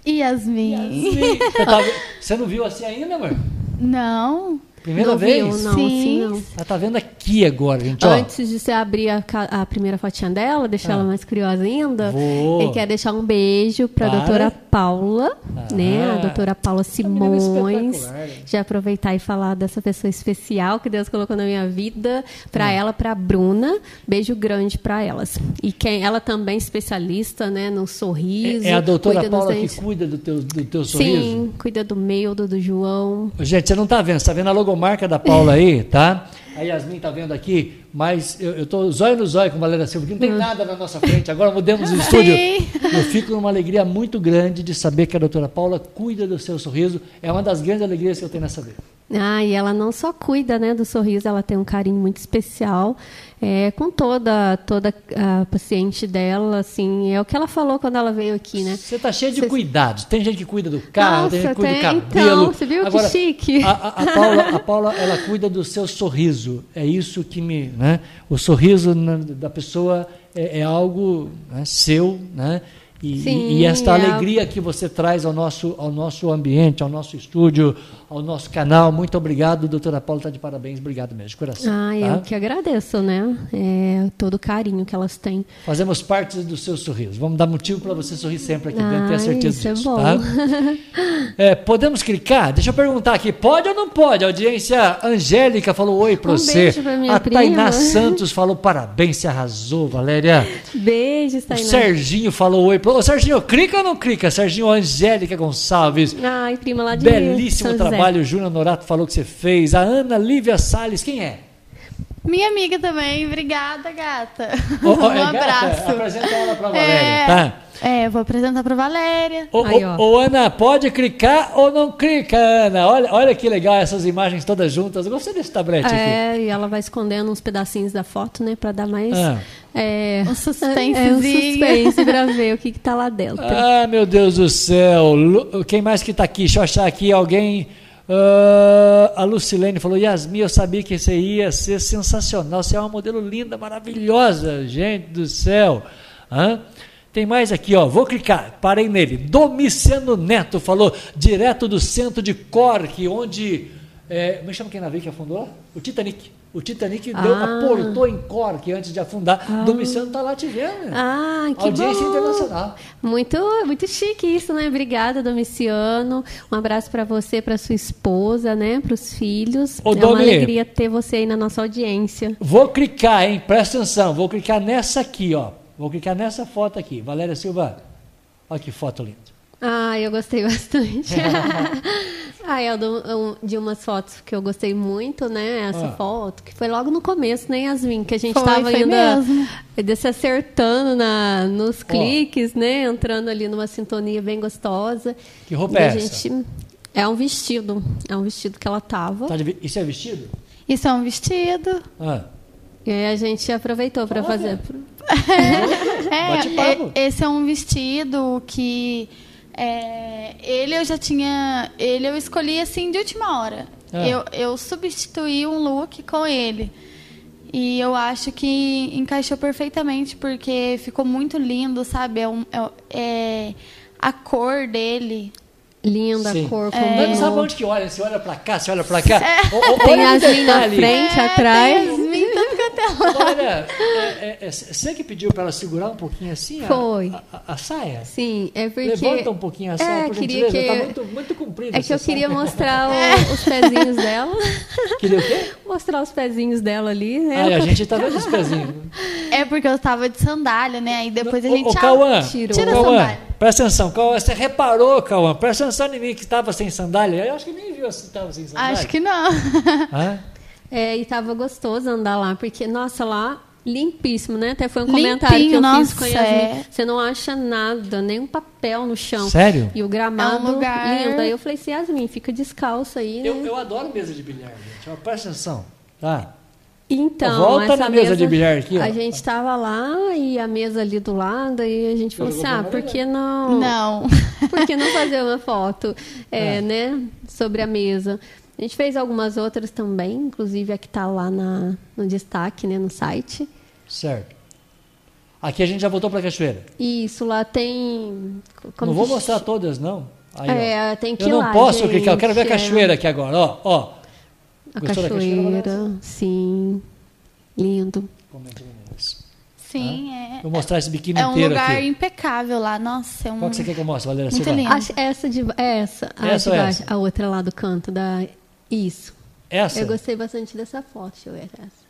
Yasmin. Yasmin. Você, tá você não viu assim ainda, amor? Não. Primeira não vez? Viu, não, Sim. assim não. Ela tá vendo aqui agora, gente, ó. Antes de você abrir a, a primeira fotinha dela, deixar Ah. ela mais curiosa ainda, Vou. eu quero deixar um beijo para a Para. doutora Paula, Ah. né? A doutora Paula menina Simões. espetacular. Já aproveitar e falar dessa pessoa especial que Deus colocou na minha vida, para ela, para a Bruna. Beijo grande para elas. E quem ela também é especialista, né, no sorriso. É, é a doutora Paula que cuida do teu, do teu sorriso? Sim, cuida do meu, do, do João. Gente, você não tá vendo, você tá vendo a logomarca da Paula aí, tá? A Yasmin tá vendo aqui, mas eu, eu tô zóio no zóio com a Valéria Silva, que não tem Hum. nada na nossa frente. Agora mudemos o estúdio. Eu fico numa alegria muito grande de saber que a doutora Paula cuida do seu sorriso. É uma das grandes alegrias que eu tenho nessa vida. Ah, e ela não só cuida né, do sorriso, ela tem um carinho muito especial é, com toda toda a paciente dela, assim, é o que ela falou quando ela veio aqui, né? Você tá cheio de Você- cuidados. Tem gente que cuida do carro, tem gente que Nossa, cuida do tem, cabelo. então, você viu que Agora, chique? A, a- a Paula, a Paula, ela cuida do seu sorriso. É isso que me. Né? O sorriso na- da pessoa é, é algo né, seu, né? E, Sim, e esta é alegria que você traz ao nosso, ao nosso ambiente, ao nosso estúdio, ao nosso canal. Muito obrigado, doutora Paula, está de parabéns. Obrigado mesmo, de coração. Ah, tá? eu que agradeço, né? É, todo o carinho que elas têm. Fazemos parte do seu sorriso. Vamos dar motivo para você sorrir sempre aqui dentro, tenha Ai, certeza isso é disso. bom. tá? É, podemos clicar? Deixa eu perguntar aqui, pode ou não pode? A audiência Angélica falou oi para Um você. beijo pra minha a Tainá prima. Santos falou parabéns, se arrasou, Valéria. Beijos, O Tainá. Serginho falou oi. Ô, Serginho, clica ou não clica? Serginho Angélica Gonçalves. Ai, prima lá de Belíssimo São José. Trabalho, Júnior Norato falou que você fez. A Ana Lívia Salles, quem é? Minha amiga também. Obrigada, gata. Ô, ô, um é gata? abraço. Apresenta ela para Valéria, É, tá? é, vou apresentar pra Valéria. Ô, Aí, ô, ó. ô, Ana, pode clicar ou não clica, Ana? Olha, olha que legal essas imagens todas juntas. Eu gostei desse tablete aqui. É, e ela vai escondendo uns pedacinhos da foto, né? Pra dar mais. Ah. É, Um é, um suspensezinho. suspense pra ver o que, que tá lá dentro. Ah, meu Deus do céu. Quem mais que tá aqui? Deixa eu achar aqui alguém. Ah, a Lucilene falou: Yasmin, eu sabia que você ia ser sensacional. Você é uma modelo linda, maravilhosa. Gente do céu. Hã? Tem mais aqui, ó. Vou clicar. Parei nele. Domiciano Neto falou, direto do centro de Cork, onde. É, me chama quem navio que afundou lá? O Titanic. O Titanic deu, Ah. aportou em Cork antes de afundar. Domiciano tá lá te vendo. né? Ah, que Audiência bom. internacional. Muito, muito chique isso, né? Obrigada, Domiciano. Um abraço para você, para sua esposa, né? Para os filhos. Ô, é uma Domi. alegria ter você aí na nossa audiência. Vou clicar, hein? Presta atenção. Vou clicar nessa aqui, ó. Vou clicar nessa foto aqui. Valéria Silva. Olha que foto linda. Ah, eu gostei bastante. ah, é de umas fotos que eu gostei muito, né? Essa Ah. foto, que foi logo no começo, né, Yasmin? Que a gente Foi, tava foi ainda mesmo. se acertando na, nos cliques, né? Entrando ali numa sintonia bem gostosa. Que roupa E é a essa? gente É um vestido. É um vestido que ela tava. Tá de Isso é vestido? Isso é um vestido. Ah. E aí a gente aproveitou para fazer. É, Bate-papo. é- esse é um vestido que é, ele eu já tinha, ele eu escolhi assim de última hora. Ah. Eu, eu substituí um look com ele. E eu acho que encaixou perfeitamente porque ficou muito lindo, sabe? É, um- é- é a cor dele. Linda Sim. a cor, Mas não sabe onde que olha? Você olha pra cá, você olha pra cá. Ô, ô, Tem olha o Yasmin na frente, É, atrás. tem Yasmin, tanto quanto ela. Olha, é, é, é, você que pediu pra ela segurar um pouquinho assim a, Foi. a, a- a saia? Sim, é porque. Levanta um pouquinho a saia, é, por queria gentileza. que... Tá muito, muito comprida É que eu essa queria saia. mostrar o- os pezinhos dela. Queria o quê? mostrar os pezinhos dela ali, né? Ai, a gente tá vendo os pezinhos. É porque eu tava de sandália, né? Aí depois a gente ô, ah, Cauã, tirou. tira a Cauã, sandália. presta atenção. Cauã, você reparou, Cauã? Presta atenção em mim que estava sem sandália. Eu acho que nem viu se estava sem sandália. Acho que não. Hã? É, e tava gostoso andar lá, porque, nossa, lá limpíssimo, né? Até foi um Limpinho, comentário que eu fiz nossa, com a Yasmin. é. Você não acha nada, nem um papel no chão. Sério? E o gramado É um lugar- lindo. Aí eu falei assim, Yasmin, fica descalço aí, né? Eu, eu adoro mesa de bilhar, gente. Presta atenção. Tá? Então, Volta essa na mesa de bilhar aqui, ó. A gente tava lá e a mesa ali do lado e a gente falou assim, ah, por que não... Não. Por que não fazer uma foto, é, É. né, sobre a mesa? A gente fez algumas outras também, inclusive a que está lá na, no destaque, né, no site. Certo. Aqui a gente já voltou para a cachoeira. Isso lá tem... como não vou mostrar todas, não. Aí, ó. É, tem que Eu não lá, posso gente, clicar, eu quero ver a é. cachoeira aqui agora, ó. ó. A Gostou cachoeira, cachoeira, sim. Lindo. Sim, é. Vou mostrar esse biquíni É um inteiro lugar aqui. impecável lá. Nossa, é um. Qual que você quer que eu mostre, Valéria Muito lindo. Acho, essa de é essa, a Essa de ou baixo, essa? a outra lá do canto da isso. Essa? Eu gostei bastante dessa foto, deixa eu ver essa.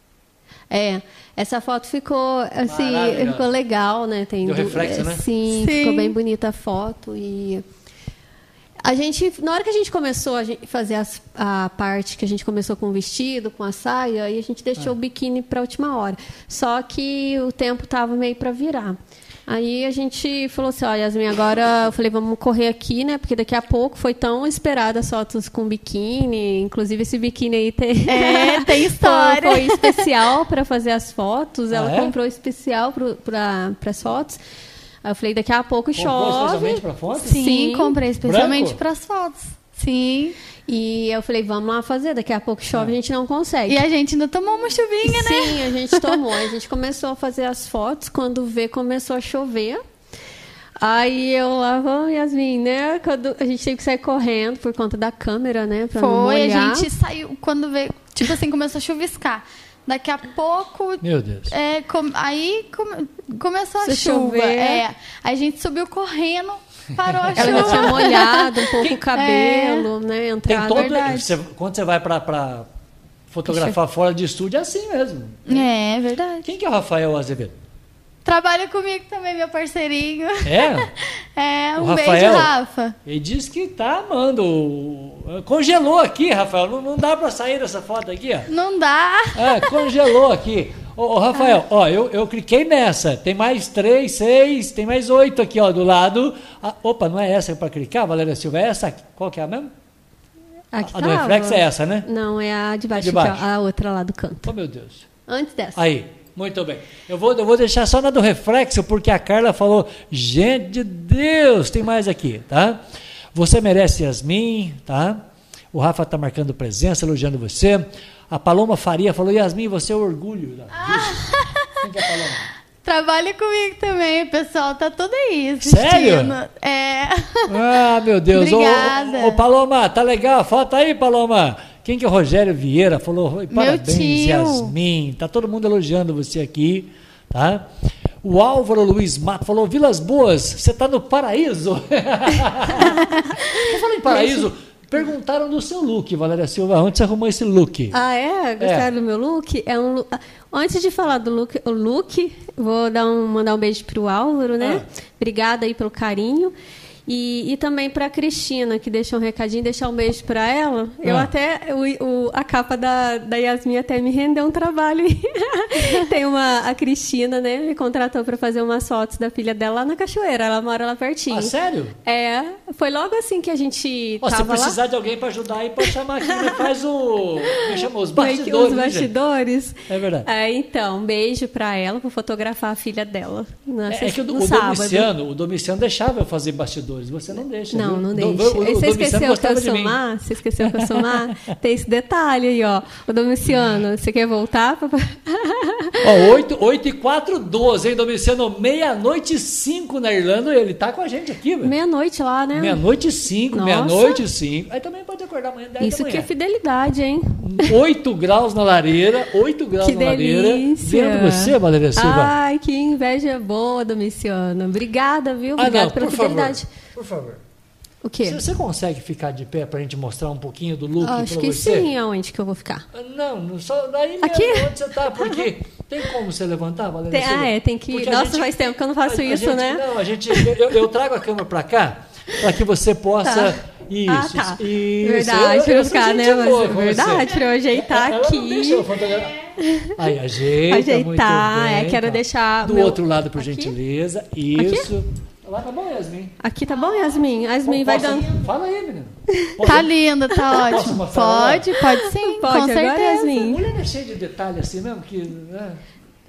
É, essa foto ficou assim, ficou legal, né? Tem Deu reflexo, é, né? Sim, Sim. ficou bem bonita a foto e a gente, na hora que a gente começou a gente fazer as- a parte que a gente começou com o vestido, com a saia, aí a gente deixou Ah. o biquíni para a última hora. Só que o tempo tava meio para virar. Aí a gente falou assim, ó, Yasmin, agora eu falei, vamos correr aqui, né? Porque daqui a pouco foi tão esperada as fotos com biquíni, inclusive esse biquíni aí tem É, tem história. foi, foi especial para fazer as fotos. Ela Ah, é? comprou especial para as fotos. Aí eu falei, daqui a pouco Comprou chove. especialmente para foto? Sim, Sim. comprei especialmente para as fotos. Sim. E eu falei, vamos lá fazer, daqui a pouco chove, a gente não consegue. E a gente ainda tomou uma chuvinha, né? Sim, a gente tomou. A gente começou a fazer as fotos, quando vê, começou a chover. Aí eu lá, vamos, Yasmin, né? Quando a gente teve que sair correndo por conta da câmera, né? Pra não Foi, a gente saiu quando veio, tipo assim, começou a chuviscar. Daqui a pouco Meu Deus. é, com- aí come- começou a chuva. chover. É, aí a gente subiu correndo, parou a Ela já chuva. tinha molhado um pouco o cabelo, né? Tem todo. você- quando você vai para fotografar fora de estúdio, é assim mesmo. É, verdade. Quem que é o Rafael Azevedo? Trabalha comigo também, meu parceirinho. É? É, O um Rafael? beijo, Rafa. Ele disse que tá amando. Congelou aqui, Rafael. Não, não dá para sair dessa foto aqui, ó. Não dá. É, congelou aqui. Ô, ô, Rafael, ó, eu, eu cliquei nessa. Tem mais três, seis, tem mais oito aqui, ó, do lado. Ah, opa, não é essa para clicar, Valéria Silva? É essa aqui. Qual que é a mesmo? A, que A do tava? reflexo é essa, né? Não, é a de baixo, De baixo. aqui, ó, a outra lá do canto. Oh, meu Deus. Antes dessa. Aí, muito bem. Eu vou, eu vou deixar só na do reflexo, porque a Carla falou, gente de Deus, tem mais aqui, tá? Você merece Yasmin, tá? O Rafa tá marcando presença, elogiando você. A Paloma Faria falou, Yasmin, você é o orgulho vida. Quem que é a Paloma? Trabalha comigo também, pessoal tá todo aí assistindo. Sério? É. Ah, meu Deus. Ô, Obrigada. Ô, ô, Paloma, tá legal? Falta aí, Paloma. Quem que é o Rogério Vieira? Falou, "Oi, parabéns. Yasmin. Tá todo mundo elogiando você aqui, tá? O Álvaro Luiz Mato falou, Vilas Boas, você tá no paraíso? Eu falei em paraíso, perguntaram do seu look, Valéria Silva, onde você arrumou esse look? Ah, é? Gostaram do meu look? É um Antes de falar do look, o look, vou dar um, mandar um beijo pro Álvaro, né? Ah. Obrigada aí pelo carinho. E, e também para Cristina, que deixou um recadinho, deixar um beijo para ela. Eu Ah. até, o, o- a capa da, da Yasmin até me rendeu um trabalho. Tem uma, a Cristina, né? Me contratou para fazer umas fotos da filha dela lá na cachoeira. Ela mora lá pertinho. Ah, sério? É, foi logo assim que a gente Ó, se tava lá. precisar de alguém para ajudar aí, pode chamar aqui, né? faz o... Me chamou, os bastidores, Os né, bastidores. É verdade. É, então, um beijo pra ela, por fotografar a filha dela. Na É, é que o, o. Domiciano, o Domiciano deixava eu fazer bastidores, você não deixa. Não, viu? não Do- deixa. o- o Aí você esqueceu que eu má? Você esqueceu que eu sou má? Tem esse detalhe aí, ó. O Domiciano, você quer voltar? Ó, 8, 8 e 4, 12, hein, Domiciano? Meia-noite e 5 na Irlanda, ele tá com a gente aqui, velho. Meia-noite lá, né? Meia-noite e 5, Nossa. meia-noite e 5. Aí também pode acordar amanhã, 10 Isso que é fidelidade, hein? 8 graus na lareira, 8 graus Que na lareira. delícia. Vendo você, Valéria Silva. Ai, que inveja boa, Domiciano. Obrigada, viu? Ah, Obrigada não, pela por favor. Por favor. O quê? Você, você consegue ficar de pé pra gente mostrar um pouquinho do look Acho pra que você? sim, aonde que eu vou ficar? Não, não só daí mesmo, Aqui? onde você tá, porque tem como você levantar, Valéria Tem- ah, é, tem que- Porque a Nossa, faz tempo que eu não faço a- a isso, gente- né? Não, a gente, eu, eu trago a câmera para cá para que você possa Tá. Isso, ah, tá. isso. Verdade, Eu- pra eu eu ficar, gente né? Mas, boa verdade, você. pra eu ajeitar Ela aqui. Não deixa eu fotografar. Aí, ajeita, Ajeitar, muito bem, é, quero tá. deixar Do meu- outro lado, por Aqui? gentileza. Isso. Lá tá bom, Yasmin. Aqui tá bom, Yasmin? Yasmin vai Posso- dando. Fala aí, menino. Tá linda, tá ótimo. Pode, pode sim, Pode com agora, certeza. Yasmin? Mulher é cheia de detalhe assim mesmo, que... Né?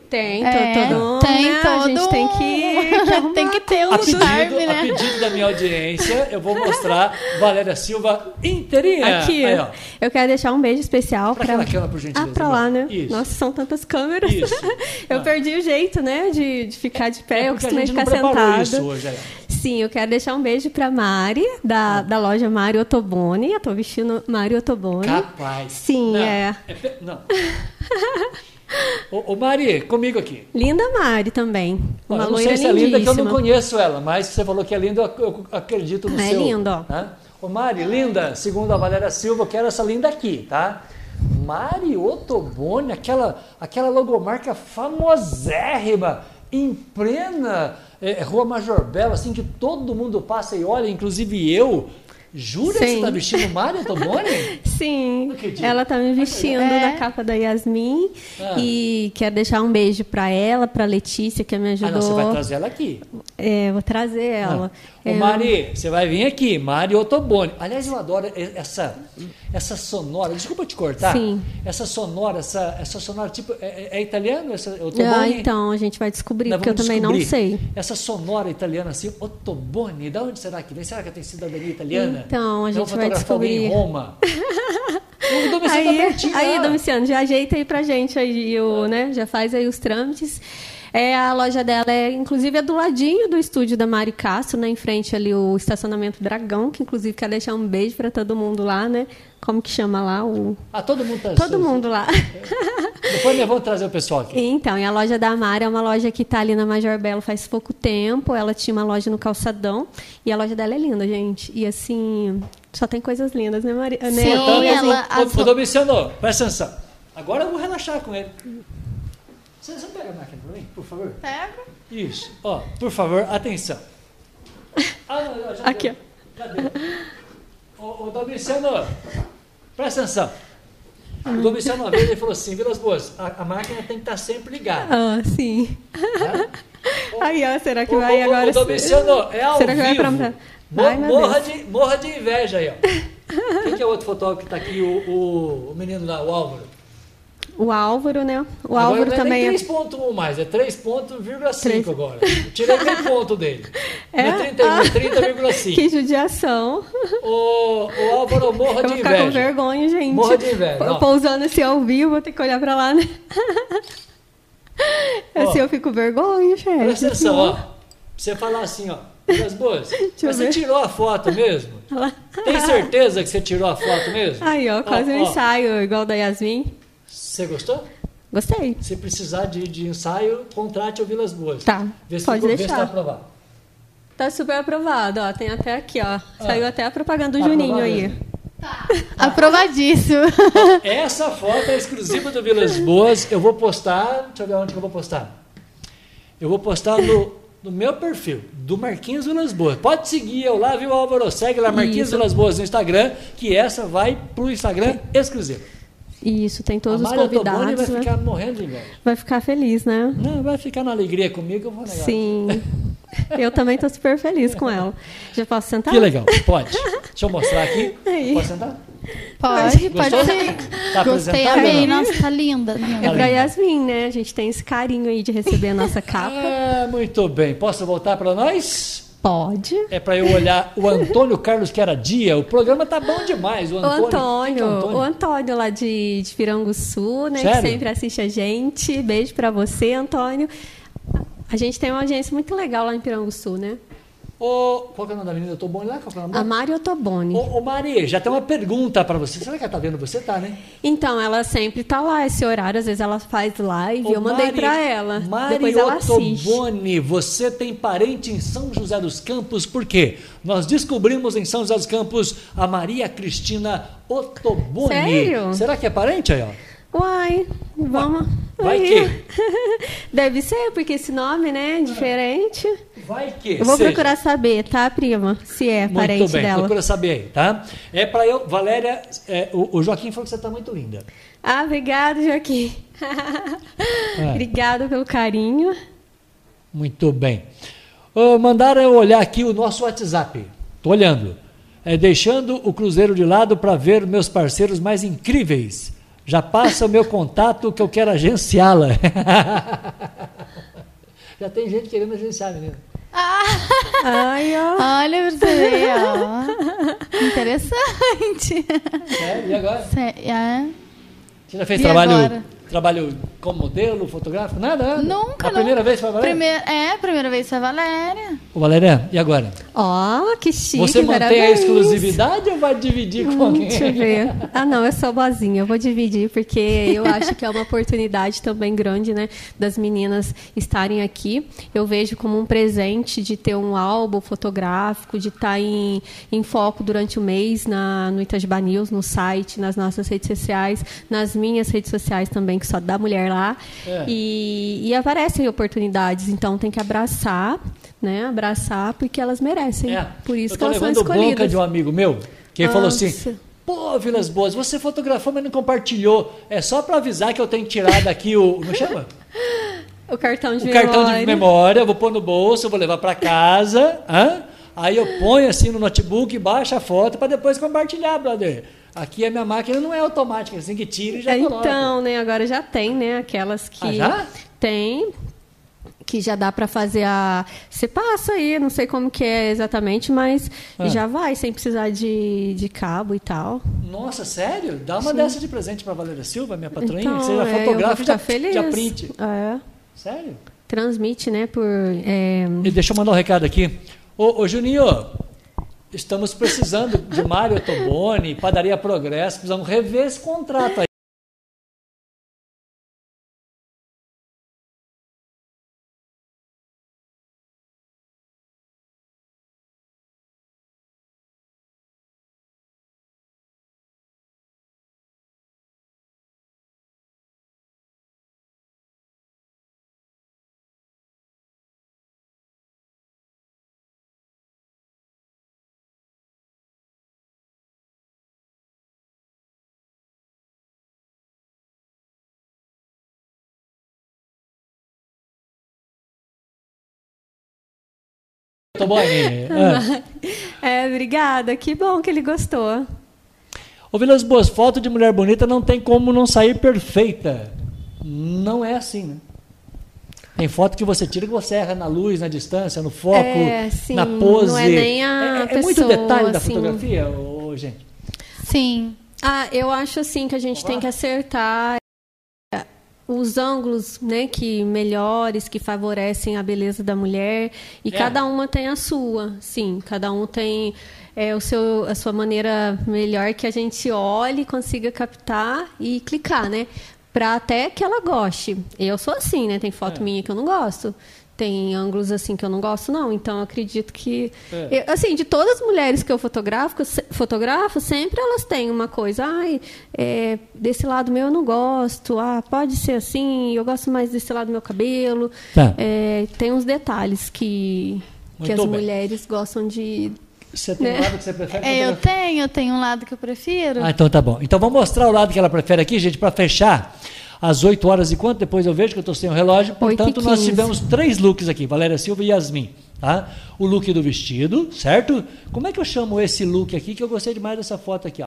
Tem, É, todo, tem né? todo A gente tem que, tem que ter A um pedido, charme, a né? pedido da minha audiência, eu vou mostrar Valéria Silva inteirinha. Aqui, Aí, ó. eu quero deixar um beijo especial Pra para aquela câmera, por gentileza, Ah, pra lá, né? Isso. Nossa, são tantas câmeras. Isso. eu Ah. perdi o jeito, né, de, de ficar de pé. É eu a costumei não ficar sentada. isso hoje, ó. Sim, eu quero deixar um beijo pra Mari, da, da loja Mari Otoboni. Eu tô vestindo Mari Otoboni. Capaz. Sim, Não, é. pe- Não. ô, ô, Mari, comigo aqui. Linda Mari também. Uma eu não sei se é linda, que eu não conheço ela, mas você falou que é linda, eu, acredito no É seu. lindo, ó. Né? Ô, Mari, linda, segundo a Valéria Silva, eu quero essa linda aqui, tá? Mari Ottoboni, aquela, aquela logomarca famosérrima, em plena eh, Rua Major Belo, assim, que todo mundo passa e olha, inclusive eu. Jura que você está vestindo Mari Ottoboni? Sim, ela tá me vestindo É. na capa da Yasmin. Ah. E quero deixar um beijo pra ela, pra Letícia, que me Ah, ajudou. não, você vai trazer ela aqui. É, vou trazer ela. Ô, É, Mari, você vai vir aqui, Mari Ottoboni. Aliás, eu adoro essa, essa sonora. Desculpa te cortar. Sim. Essa sonora, essa, essa sonora, tipo, é, é italiano? Essa, Ottoboni? Ah, então, a gente vai descobrir, Nós porque eu também não descobrir. sei. Essa sonora italiana assim, Ottoboni, da onde será que vem? Será que tem cidadania italiana? Então, a gente vai alguém em descobrir. Roma. o Domicílio tá Aí, pertinho aí. Domiciano, já ajeita aí pra gente aí, o, né? Já faz aí os trâmites. É, a loja dela é, inclusive, é do ladinho do estúdio da Mari Castro, né? Em frente ali o estacionamento Dragão, que inclusive quer deixar um beijo pra todo mundo lá, né? Como que chama lá? O... Ah, todo mundo tá Todo mundo lá. Depois nós vamos trazer o pessoal aqui. Então, e a loja da Mari é uma loja que está ali na Major Belo faz pouco tempo. Ela tinha uma loja no Calçadão. E a loja dela é linda, gente. E assim, só tem coisas lindas, né, Maria? Né? Sim, Portanto, ela- ô, as ô, ro- Domiciano, presta atenção. Agora eu vou relaxar com ele. Você, você pega a máquina para mim, por favor? Pega. Isso. Ó, por favor, atenção. Ah, não, não, já Aqui, deu. Já deu. Ô, ô Domiciano, presta atenção. O Domiciano uma vez ele falou assim, Vilas Boas, a, a máquina tem que estar sempre ligada. Ah, sim. Tá? Aí, ó, será que Ô, vai ô, agora? ô, Domiciano, é ao Será que vai vivo. pra- Mo- Ai, morra, de, morra de inveja aí, ó. Quem que é o outro fotógrafo que está aqui? O, o, o menino lá, o Álvaro. O Álvaro, né? O Agora Álvaro não é também nem é. 3.1 mais, é 3.5 Três. agora. Eu tirei meio ponto dele. É? Não é 31, Ah. é 30,5. Que judiação. O, o Álvaro morra Eu de vou ficar com inveja. vergonha, gente. Morra de inveja, ó. Pou- Pousando assim ao vivo, vou ter que olhar pra lá, né? Assim Ó. eu fico vergonha, gente. Presta atenção, ó. Pra você falar assim, ó. Vilas Boas, eu mas você tirou a foto mesmo? Tem certeza que você tirou a foto mesmo? Aí, ó, quase um ó. ensaio igual da Yasmin. Você gostou? Gostei. Se precisar de, de ensaio, contrate o Vilas Boas. Tá, Vê se, pode vê se deixar. tá aprovado. Tá super aprovado, ó. Tem até aqui, ó. Saiu até a propaganda do Tá Juninho aí. mesmo. Aprovadíssimo. Essa foto é exclusiva do Vilas Boas. Eu vou postar. Deixa eu ver onde que eu vou postar. Eu vou postar no, no meu perfil, do Marquinhos Vilas Boas. Pode seguir eu lá, viu, Álvaro? Segue lá, Marquinhos Isso. Vilas Boas no Instagram, que essa vai pro Instagram exclusivo. Isso, tem todos a os convidados. vai né? ficar morrendo de inveja. Vai ficar feliz, né? Não, vai ficar na alegria comigo, eu vou negar. Sim. Eu também tô super feliz com ela. Já posso sentar? Que legal, pode. Deixa eu mostrar aqui. Aí. Pode sentar? Pode, pode ser. Tá Gostei, amei. Nossa, tá linda. linda. É pra Yasmin, né? A gente tem esse carinho aí de receber a nossa capa. Ah, muito bem. Posso voltar para nós? Pode. É para eu olhar o Antônio Carlos que era dia. O programa tá bom demais. O O Antônio. Antônio, Quem que é o Antônio? o Antônio lá de, de Piranguçu, né? Sério? Que sempre assiste a gente. Beijo pra você, Antônio. A gente tem uma audiência muito legal lá em Piranguçu, né? Ô, qual que é o nome da menina? Eu tô bom lá? Qual que é o nome A? Mari Otoboni. Ô, ô, Mari, já tem uma pergunta para você. Será que ela tá vendo você? Tá, né? Então, ela sempre tá lá, esse horário, às vezes ela faz live, Ô, eu mandei pra ela. Mari Depois ela assiste. Ottoboni, você tem parente em São José dos Campos, por quê? Nós descobrimos em São José dos Campos a Maria Cristina Ottoboni. Sério? Será que é parente aí, ó? Uai, vamos. Vai aí. que. Deve ser, porque esse nome, né, é diferente. Vai que. Eu vou seja. procurar saber, tá, prima? Se é Muito parente bem, dela. procura saber aí, tá? É pra eu, Valéria, é, o, o Joaquim falou que você tá muito linda. Ah, obrigada, Joaquim. É. Obrigada pelo carinho. Muito bem. Ô, mandaram eu olhar aqui o nosso WhatsApp. Tô olhando. É, deixando o Cruzeiro de lado para ver meus parceiros mais incríveis. Já passa o meu contato que eu quero agenciá-la. Já tem gente querendo agenciar, menina. Ai, ó. Olha pra você ver, ó. Interessante. Sério? E agora? Sé- é. Você já fez E trabalho, agora? Trabalho como modelo, fotográfico? Nada? Nunca, A primeira vez foi a Valéria? Primeira, é, primeira vez foi a Valéria. Ô, Valéria, e agora? Ó, que chique, Você mantém a parabéns. exclusividade ou vai dividir com Hum, alguém? Deixa eu ver. Ah, não, eu sou boazinha. Eu vou dividir, porque eu acho que é uma oportunidade também grande, né? Das meninas estarem aqui. Eu vejo como um presente de ter um álbum fotográfico, de estar em, em foco durante o mês na, no Itajubá News, no site, nas nossas redes sociais, nas minhas redes sociais também, que só dá mulher lá. É. E, e aparecem oportunidades, então tem que abraçar, né? Abraçar, porque elas merecem. É, Por isso que elas são escolhidas. de um amigo meu, que ele falou assim, pô, Vilas Boas, você fotografou, mas não compartilhou. É só para avisar que eu tenho que tirar daqui o... Como chama? O cartão de O memória. cartão de memória, vou pôr no bolso, vou levar para casa, hã? aí eu ponho assim no notebook, baixa a foto para depois compartilhar, brother. Aqui a minha máquina não é automática, assim que tira e já coloca. Então, né, agora já tem, né, aquelas que Ah, já? tem que já dá para fazer a você passa aí, não sei como que é exatamente, mas Ah. já vai sem precisar de, de cabo e tal. Nossa, sério? Dá uma dessa de presente para Valéria Silva, minha patroinha, então, que seja é, eu vou fotógrafa e já, feliz. já print. É, Sério? transmite, né, por é, E deixa eu mandar um recado aqui. Ô, ô Juninho, estamos precisando de Mário Toboni, Padaria Progresso, precisamos rever esse contrato aí. Toboni. ah. é, obrigada, que bom que ele gostou. Ô Vilas Boas, foto de mulher bonita não tem como não sair perfeita. Não é assim, né? Tem foto que você tira que você erra na luz, na distância, no foco, É, sim, na pose. não é nem a é, é muito pessoa, detalhe da assim. fotografia, ô, gente. Sim. Ah, eu acho assim que a gente tem que acertar os ângulos, né, que melhores, que favorecem a beleza da mulher e É. cada uma tem a sua, sim, cada um tem é, o seu, a sua maneira melhor que a gente olhe, consiga captar e clicar, né, para até que ela goste. Eu sou assim, né, tem foto É. minha que eu não gosto. Tem ângulos assim que eu não gosto, não. Então, eu acredito que. É. eu- assim, de todas as mulheres que eu fotografo, fotografo, sempre elas têm uma coisa. Ai, é, desse lado meu eu não gosto. Ah, pode ser assim. Eu gosto mais desse lado do meu cabelo. Tá. É, tem uns detalhes que, que as bem. mulheres gostam de. Você tem Né? um lado que você prefere? É, eu tenho, eu tenho um lado que eu prefiro. Ah, então tá bom. Então vamos mostrar o lado que ela prefere aqui, gente, para fechar. Às 8 horas e quanto? Depois eu vejo que eu estou sem o relógio. Portanto, nós tivemos três looks aqui, Valéria Silva e Yasmin. Tá? O look do vestido, certo? Como é que eu chamo esse look aqui? Que eu gostei demais dessa foto aqui. Ó.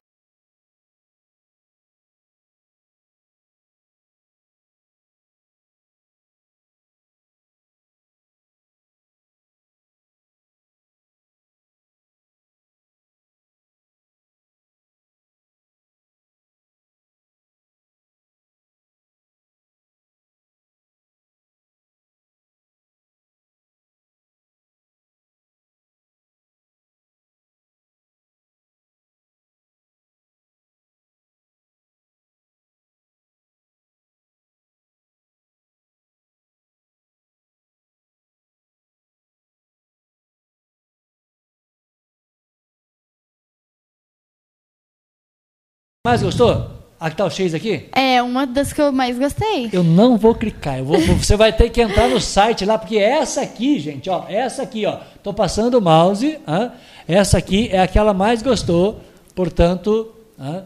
Mais gostou? A que tá o X aqui? É uma das que eu mais gostei. Eu não vou clicar. Eu vou, você vai ter que entrar no site lá, porque essa aqui, gente, ó, essa aqui, ó. Tô passando o mouse. hã? essa aqui é a que ela mais gostou. Portanto, hã?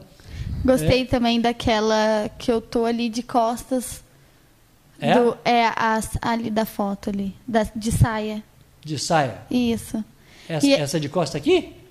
Gostei também daquela que eu tô ali de costas. É? Do, é a, ali da foto ali. Da, de saia. de saia. Isso. Essa, E- essa de costa aqui?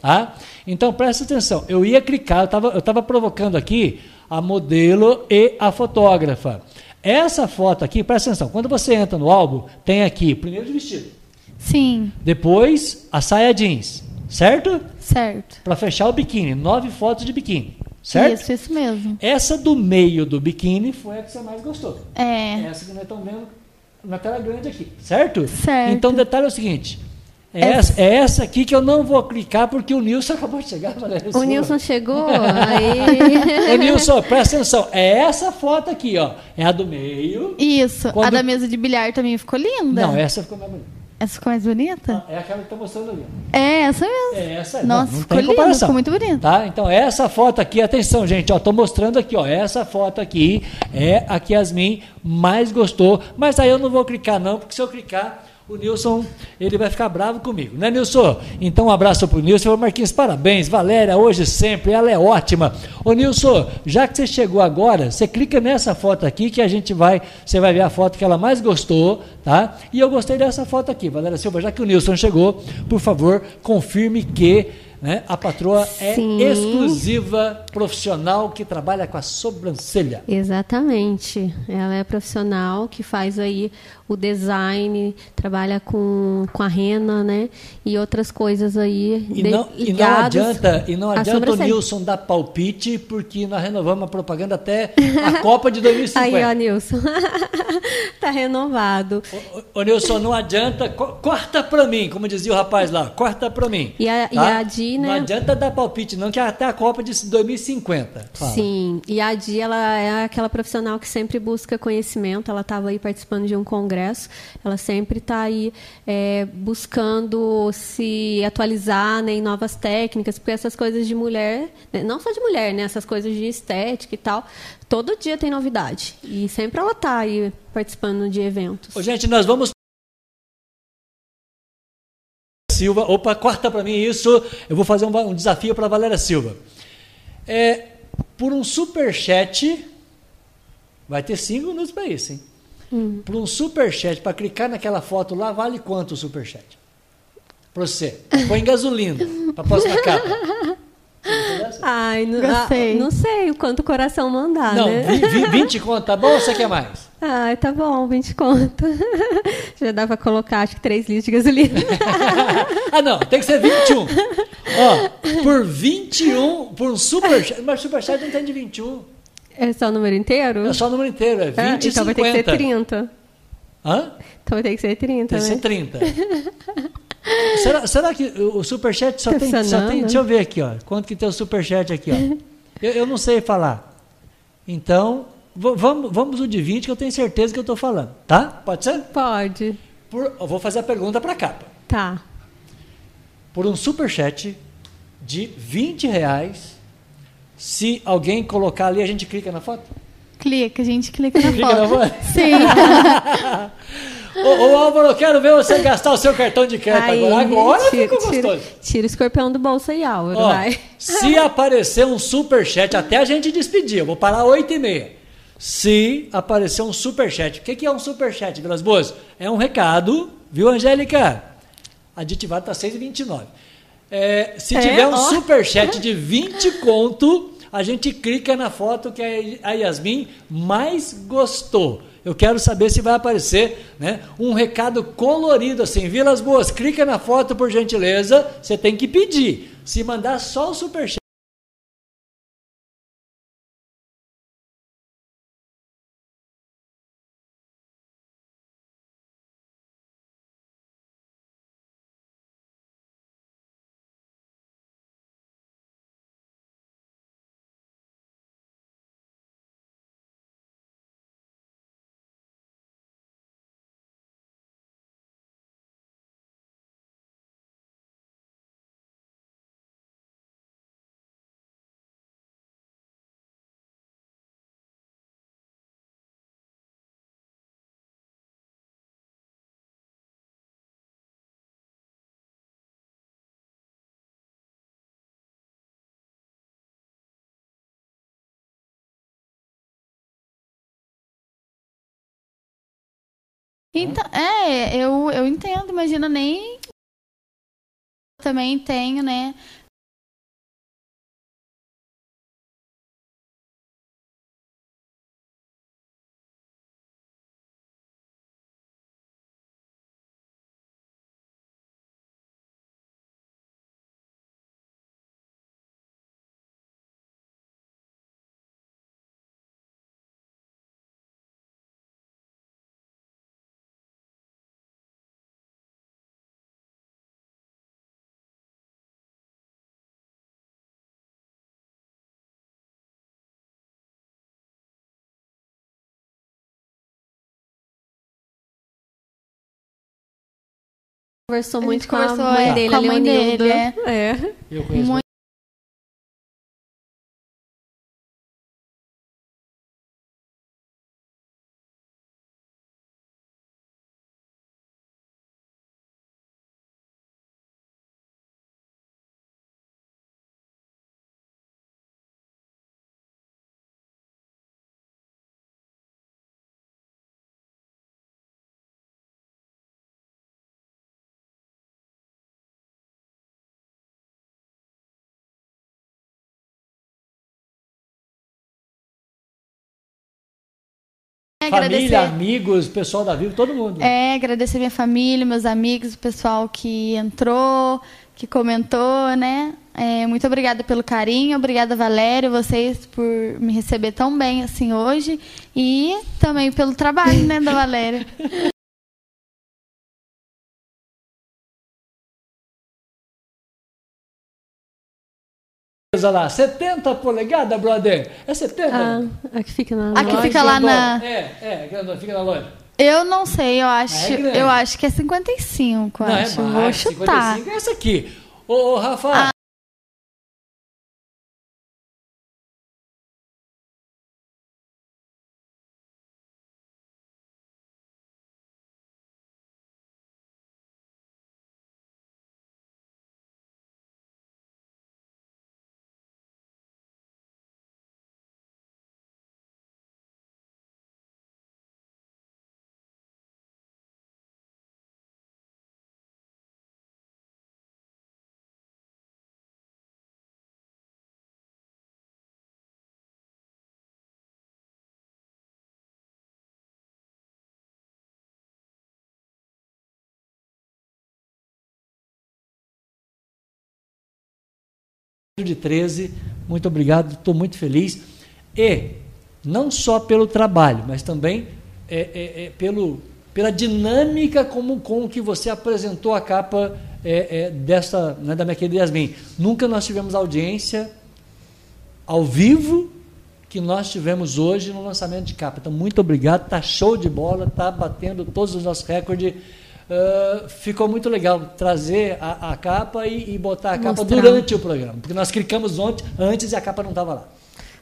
Tá? Então presta atenção. Eu ia clicar, eu estava provocando aqui a modelo e a fotógrafa. Essa foto aqui, presta atenção. Quando você entra no álbum, tem aqui primeiro de vestido, Sim, depois a saia jeans, certo? certo. Para fechar o biquíni, nove fotos de biquíni, certo? Isso, isso mesmo. Essa do meio do biquíni foi a que você mais gostou. É. Essa que nós estamos vendo na tela grande aqui, certo? Certo. Então o detalhe é o seguinte. É Essa- essa, é essa aqui que eu não vou clicar porque o Nilson acabou de chegar. Valéria O Silva. Nilson chegou, aí. Ô Nilson, presta atenção. É essa foto aqui, ó. É a do meio. Isso. Quando- A da mesa de bilhar também ficou linda. Não, essa ficou mais bonita. Essa ficou mais bonita? É aquela que está mostrando ali. É, essa mesmo. É essa. Nossa, não, não ficou linda, ficou muito bonita. Tá? Então, essa foto aqui, atenção, gente, ó, tô mostrando aqui, ó, essa foto aqui é a que Yasmin mais gostou, mas aí eu não vou clicar não, porque se eu clicar, o Nilson, ele vai ficar bravo comigo, né, Nilson? Então, um abraço pro Nilson, Ô, Marquinhos, parabéns, Valéria, hoje sempre, ela é ótima. Ô, Nilson, já que você chegou agora, você clica nessa foto aqui que a gente vai, você vai ver a foto que ela mais gostou, tá? E eu gostei dessa foto aqui, Valéria Silva, já que o Nilson chegou, por favor, confirme que né, a patroa é Sim. exclusiva profissional que trabalha com a sobrancelha. Exatamente. Ela é profissional que faz aí o design, trabalha com, com a rena, né? E outras coisas aí E de- não, e não adianta, e não adianta o. Nilson dar palpite, porque nós renovamos a propaganda até a Copa de 2050. Aí, ó, Nilson. tá renovado. Ô, Nilson, não adianta, co- corta pra mim, como dizia o rapaz lá, corta pra mim. E a- e a Di, né? Não adianta dar palpite, não, que é até a Copa de 2050. Fala. Sim, e a Di, ela é aquela profissional que sempre busca conhecimento. Ela estava aí participando de um congresso. Ela sempre está aí é, buscando se atualizar né, em novas técnicas, porque essas coisas de mulher, né, não só de mulher, né, essas coisas de estética e tal, todo dia tem novidade. E sempre ela está aí participando de eventos. Ô, gente, nós vamos. Silva, opa, corta para mim isso. Eu vou fazer um, um desafio para Valéria Silva. É, por um super chat, vai ter cinco minutos para isso, hein? Por um super chat, para clicar naquela foto lá, vale quanto o super chat? Para você. Põe gasolina para próxima capa. Ai, não, Gostei. ah, não sei o quanto o coração mandar, Não, né? vi- vi- 20 conto, tá bom ou você quer mais? Ai, tá bom, 20 conto. Já dá pra colocar, acho que 3 litros de gasolina. ah, não, tem que ser 21. Ó, por 21, por um superchat, mas superchat não tem de 21. É só o número inteiro? É só o número inteiro, é 20 Ah, e então vai ter que 50. ser 30. Hã? Então vai ter que ser 30, Tem que né? ser 30. será, será que o superchat só Tá tem, só tem... Deixa eu ver aqui, ó. Quanto que tem o superchat aqui, ó. Eu, eu não sei falar. Então, vamos, vamos o de 20 que eu tenho certeza que eu estou falando. Tá? Pode ser? Pode. Por- eu vou fazer a pergunta para a capa. Tá. por um superchat de 20 reais. Se alguém colocar ali, a gente clica na foto? Clica, a gente clica na Clica foto. na foto? Sim. Ô, ô, Álvaro, eu quero ver você gastar o seu cartão de crédito Aí, agora. Agora tira, ficou tira, gostoso. tira o escorpião do bolso aí, Álvaro, Ó, vai. se aparecer um superchat, até a gente despedir, eu vou parar 8 e meia. Se aparecer um superchat, o que, que é um superchat, Vilas Boas? É um recado, viu, Angélica? Aditivado está 6,29. É, se É, tiver um ó. superchat de 20 conto, a gente clica na foto que a Yasmin mais gostou. Eu quero saber se vai aparecer né, um recado colorido assim. Vilas Boas, clica na foto por gentileza. Você tem que pedir. Se mandar só o superchat. Então, é, eu, eu entendo, imagina nem. Também tenho, né? Conversou A muito com a é, dele, com a a mãe Leonilda. dele, é. é. Eu conheço. Muito- É, Família, agradecer, amigos, pessoal da Vivo, todo mundo. é, agradecer minha família, meus amigos, o pessoal que entrou, que comentou, né? É, muito obrigada pelo carinho, obrigada, Valério, vocês por me receber tão bem assim hoje e também pelo trabalho, né, da Valéria. Olha lá, 70 polegadas, brother. É 70? Ah, a que fica na A que loja. fica lá na- É, é, fica na loja. Eu não sei, eu acho, É grande. eu acho que é 55, Não, acho. é Vou mais, chutar. 55 é essa aqui. Ô, ô Rafa, Ah. De 13, muito obrigado, estou muito feliz. E não só pelo trabalho, mas também é, é, é, pelo, pela dinâmica como, com que você apresentou a capa é, é, desta, né, da minha querida Yasmin. Nunca nós tivemos audiência ao vivo que nós tivemos hoje no lançamento de capa. Então, muito obrigado, está show de bola, está batendo todos os nossos recordes. Ah, ficou muito legal trazer a, a capa e, e botar a capa Mostrar. durante o programa, porque nós clicamos ontem, antes e a capa não estava lá.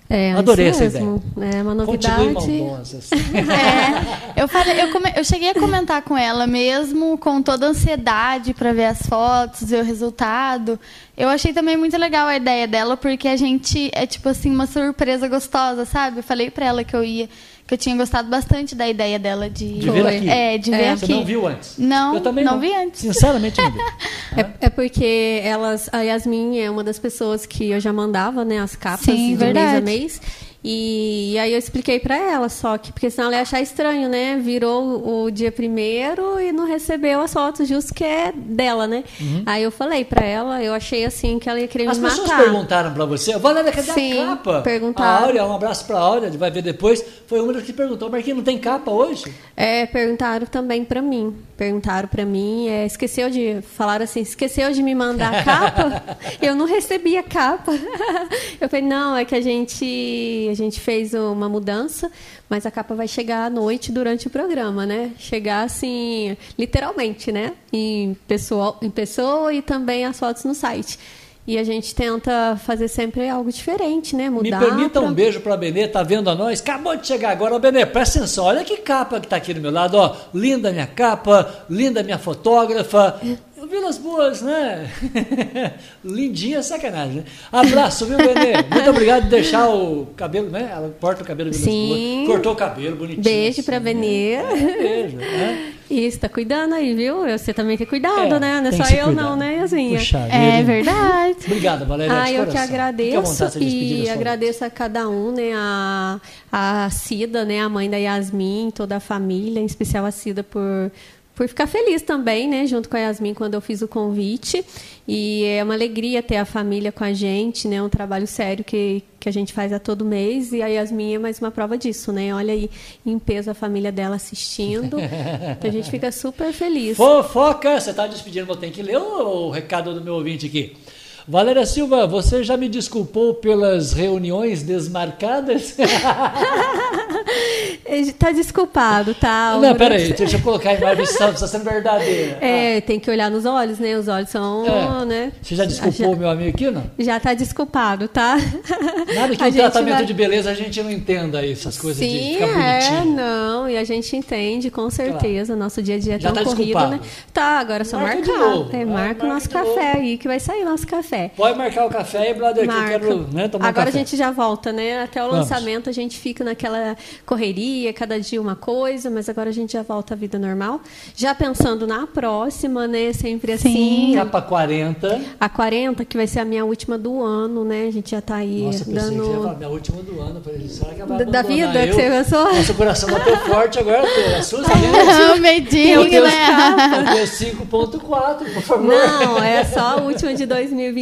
É, Adorei essa mesmo. É uma novidade. maldosa. assim. É, eu, falei, eu, come- eu cheguei a comentar com ela mesmo, com toda a ansiedade para ver as fotos, ver o resultado. Eu achei também muito legal a ideia dela, porque a gente é tipo assim uma surpresa gostosa, sabe? Eu falei para ela que eu ia, que eu tinha gostado bastante da ideia dela de, De vir aqui. É, de ver É. aqui. Você não viu antes? Não, Eu também não não vi antes. Sinceramente, não vi. É, é porque elas, a Yasmin é uma das pessoas que eu já mandava, né, as capas Sim, de verdade. mês a mês. E, e aí eu expliquei pra ela, só que porque senão ela ia achar estranho, né? Virou o, dia primeiro e não recebeu as fotos justo que é dela, né? Aí eu falei pra ela, eu achei assim que ela ia querer Uhum. As me pessoas matar. perguntaram pra você, Valéria, cadê Sim, a capa? perguntaram. A Áurea, um abraço pra Áurea, vai ver depois. Foi uma das que perguntou, Marquinhos, não tem capa hoje? É, perguntaram também pra mim. Perguntaram pra mim, é, esqueceu de falaram assim, esqueceu de me mandar a capa? eu não recebi a capa. eu falei, não, é que a gente gente fez uma mudança, mas a capa vai chegar à noite durante o programa, né? Chegar assim, literalmente, né? Em pessoa, em pessoa e também as fotos no site. E a gente tenta fazer sempre algo diferente, né? Me Mudar. permita pra- um beijo pra Benê, tá vendo a nós? Acabou de chegar agora. Ô, Benê, presta atenção, olha que capa que tá aqui do meu lado, ó. Linda minha capa, linda minha fotógrafa. Vilas Boas, né? Lindinha, sacanagem, né? Abraço, viu, Benê? Muito obrigado por deixar o cabelo, né? Ela corta o cabelo Vilas Sim. Boas. Cortou o cabelo, bonitinho. Beijo pra assim, Benê. né? Beijo, né? Isso, tá cuidando aí, viu? Você também tem cuidado, É, né? Não é só eu, não, né, Yasinha? Puxa É verdade. Obrigado, Valéria. Ah, de eu que agradeço e agradeço a cada um, né? A, a Cida, né? A mãe da Yasmin, toda a família, em especial a Cida por por ficar feliz também, né, junto com a Yasmin quando eu fiz o convite. E é uma alegria ter a família com a gente, né? Um trabalho sério que, que a gente faz a todo mês e a Yasmin é mais uma prova disso, né? Olha aí em peso a família dela assistindo. então a gente fica super feliz. Fofoca, você está despedindo, eu tenho que ler o recado do meu ouvinte aqui. Valéria Silva, você já me desculpou pelas reuniões desmarcadas? Tá desculpado, tá? Não, Bruno? peraí, deixa eu colocar a imagem, está está sendo verdadeira. É, tem que olhar nos olhos, né? Os olhos são, É. né? Você já desculpou o meu amigo aqui, não? Já tá desculpado, tá? Nada que A o gente tratamento vai- de beleza a gente não entenda aí, essas coisas de Sim, ficar é, bonitinho. não, e a gente entende, com certeza. Nosso dia a dia é Já tão tá corrido, desculpado. né? Tá, agora é só Marca de marcar. novo. É, É, marca marca o nosso de café novo. aí, que vai sair nosso café. Pode marcar o café aí, brother, que eu Marca. quero né, tomar um Agora café. a gente já volta, né? Até o Vamos. lançamento a gente fica naquela correria, cada dia uma coisa, mas agora a gente já volta à vida normal. Já pensando na próxima, né? Sempre assim. Capa 40. A 40, que vai ser a minha última do ano, né? A gente já tá aí Nossa, pensei que você ia dando. falar minha última do ano. Falei, será que ela vai Da- da vida que você pensou? Nosso coração bateu forte agora, Pedro. Assusta, o né? medinho, Eu tenho, né? eu tenho 5.4, por favor. Não, é só a última de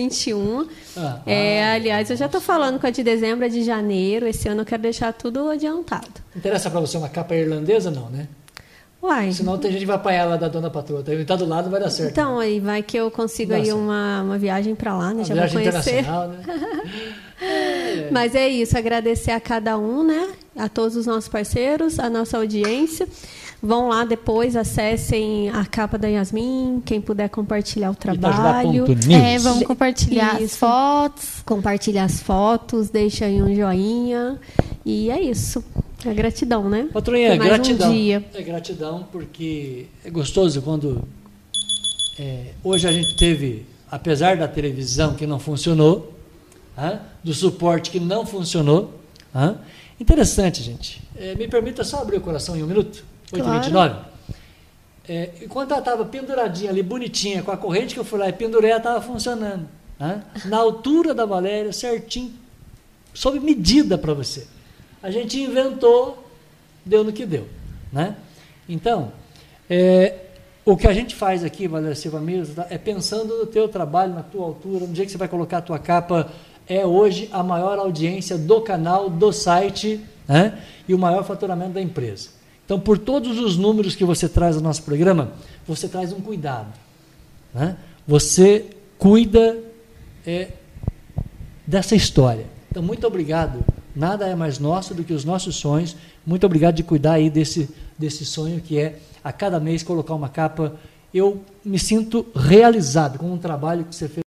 2021. Ah, É, aliás, eu já tô falando com a de dezembro, a de janeiro. Esse ano eu quero deixar tudo adiantado. Interessa pra você uma capa irlandesa, não, né? Uai. Senão tem gente que vai apanhar lá da dona patroa. Tá tá do lado, vai dar certo. Então, aí vai que eu consigo Dá aí certo. uma, uma viagem para lá, né? Uma Já vou viagem conhecer. internacional, né? Mas é isso, agradecer a cada um, né? A todos os nossos parceiros, a nossa audiência. Vão lá depois, acessem a capa da Yasmin, quem puder compartilhar o trabalho. É, vamos compartilhar as Isso. fotos. Compartilhar as fotos, deixa aí um joinha. E é isso. É gratidão, né? Patroinha, mais gratidão. um dia. É gratidão porque é gostoso quando é, hoje a gente teve, apesar da televisão que não funcionou, do suporte que não funcionou, interessante, gente. É, me permita só abrir o coração em um minuto, 8h29. É, enquanto ela estava penduradinha ali, bonitinha, com a corrente que eu fui lá e pendurei, ela estava funcionando. hã, na altura da Valéria, certinho, sob medida para você. A gente inventou, deu no que deu. Né? Então, é, o que a gente faz aqui, Valéria Silva Mires, tá, é pensando no teu trabalho, na tua altura, no dia que você vai colocar a tua capa, é hoje a maior audiência do canal, do site, né? e o maior faturamento da empresa. Então, por todos os números que você traz no nosso programa, você traz um cuidado. Né? Você cuida é, dessa história. Então, muito obrigado. Nada é mais nosso do que os nossos sonhos. Muito obrigado de cuidar aí desse, desse sonho que é a cada mês colocar uma capa. Eu me sinto realizado com um trabalho que você fez.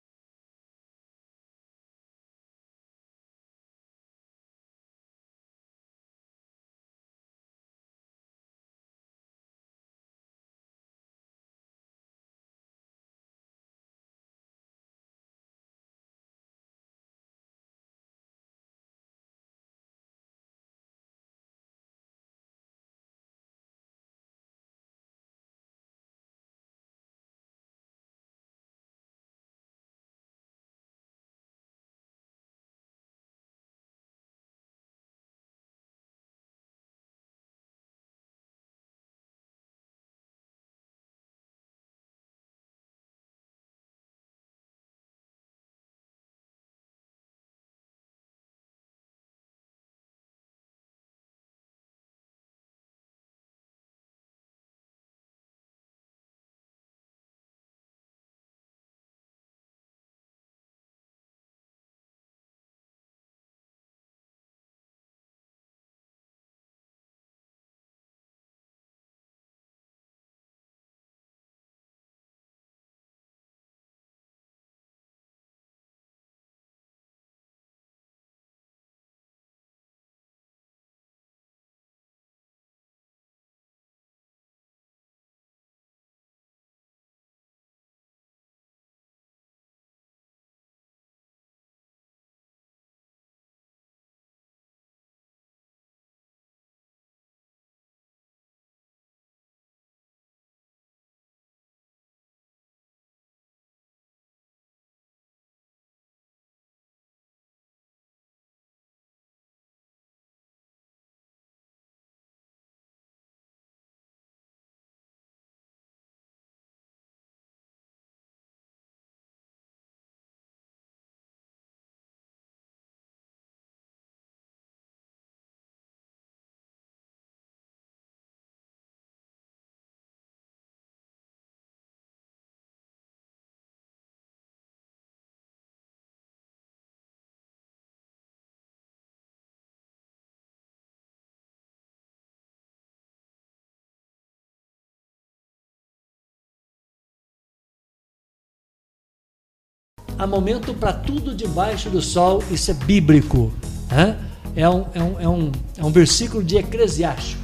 Há momento para tudo debaixo do sol, isso é bíblico. Né? É, um, é, um, é, um, é um versículo de Eclesiástico.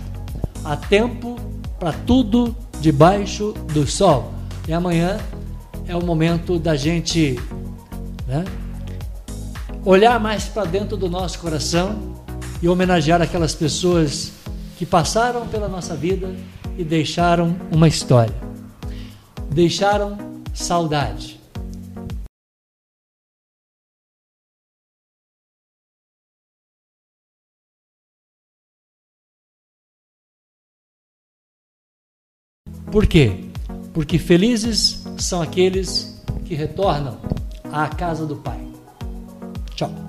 Há tempo para tudo debaixo do sol. E amanhã é o momento da gente né, olhar mais para dentro do nosso coração e homenagear aquelas pessoas que passaram pela nossa vida e deixaram uma história, deixaram saudade. Por quê? Porque felizes são aqueles que retornam à casa do Pai. Tchau.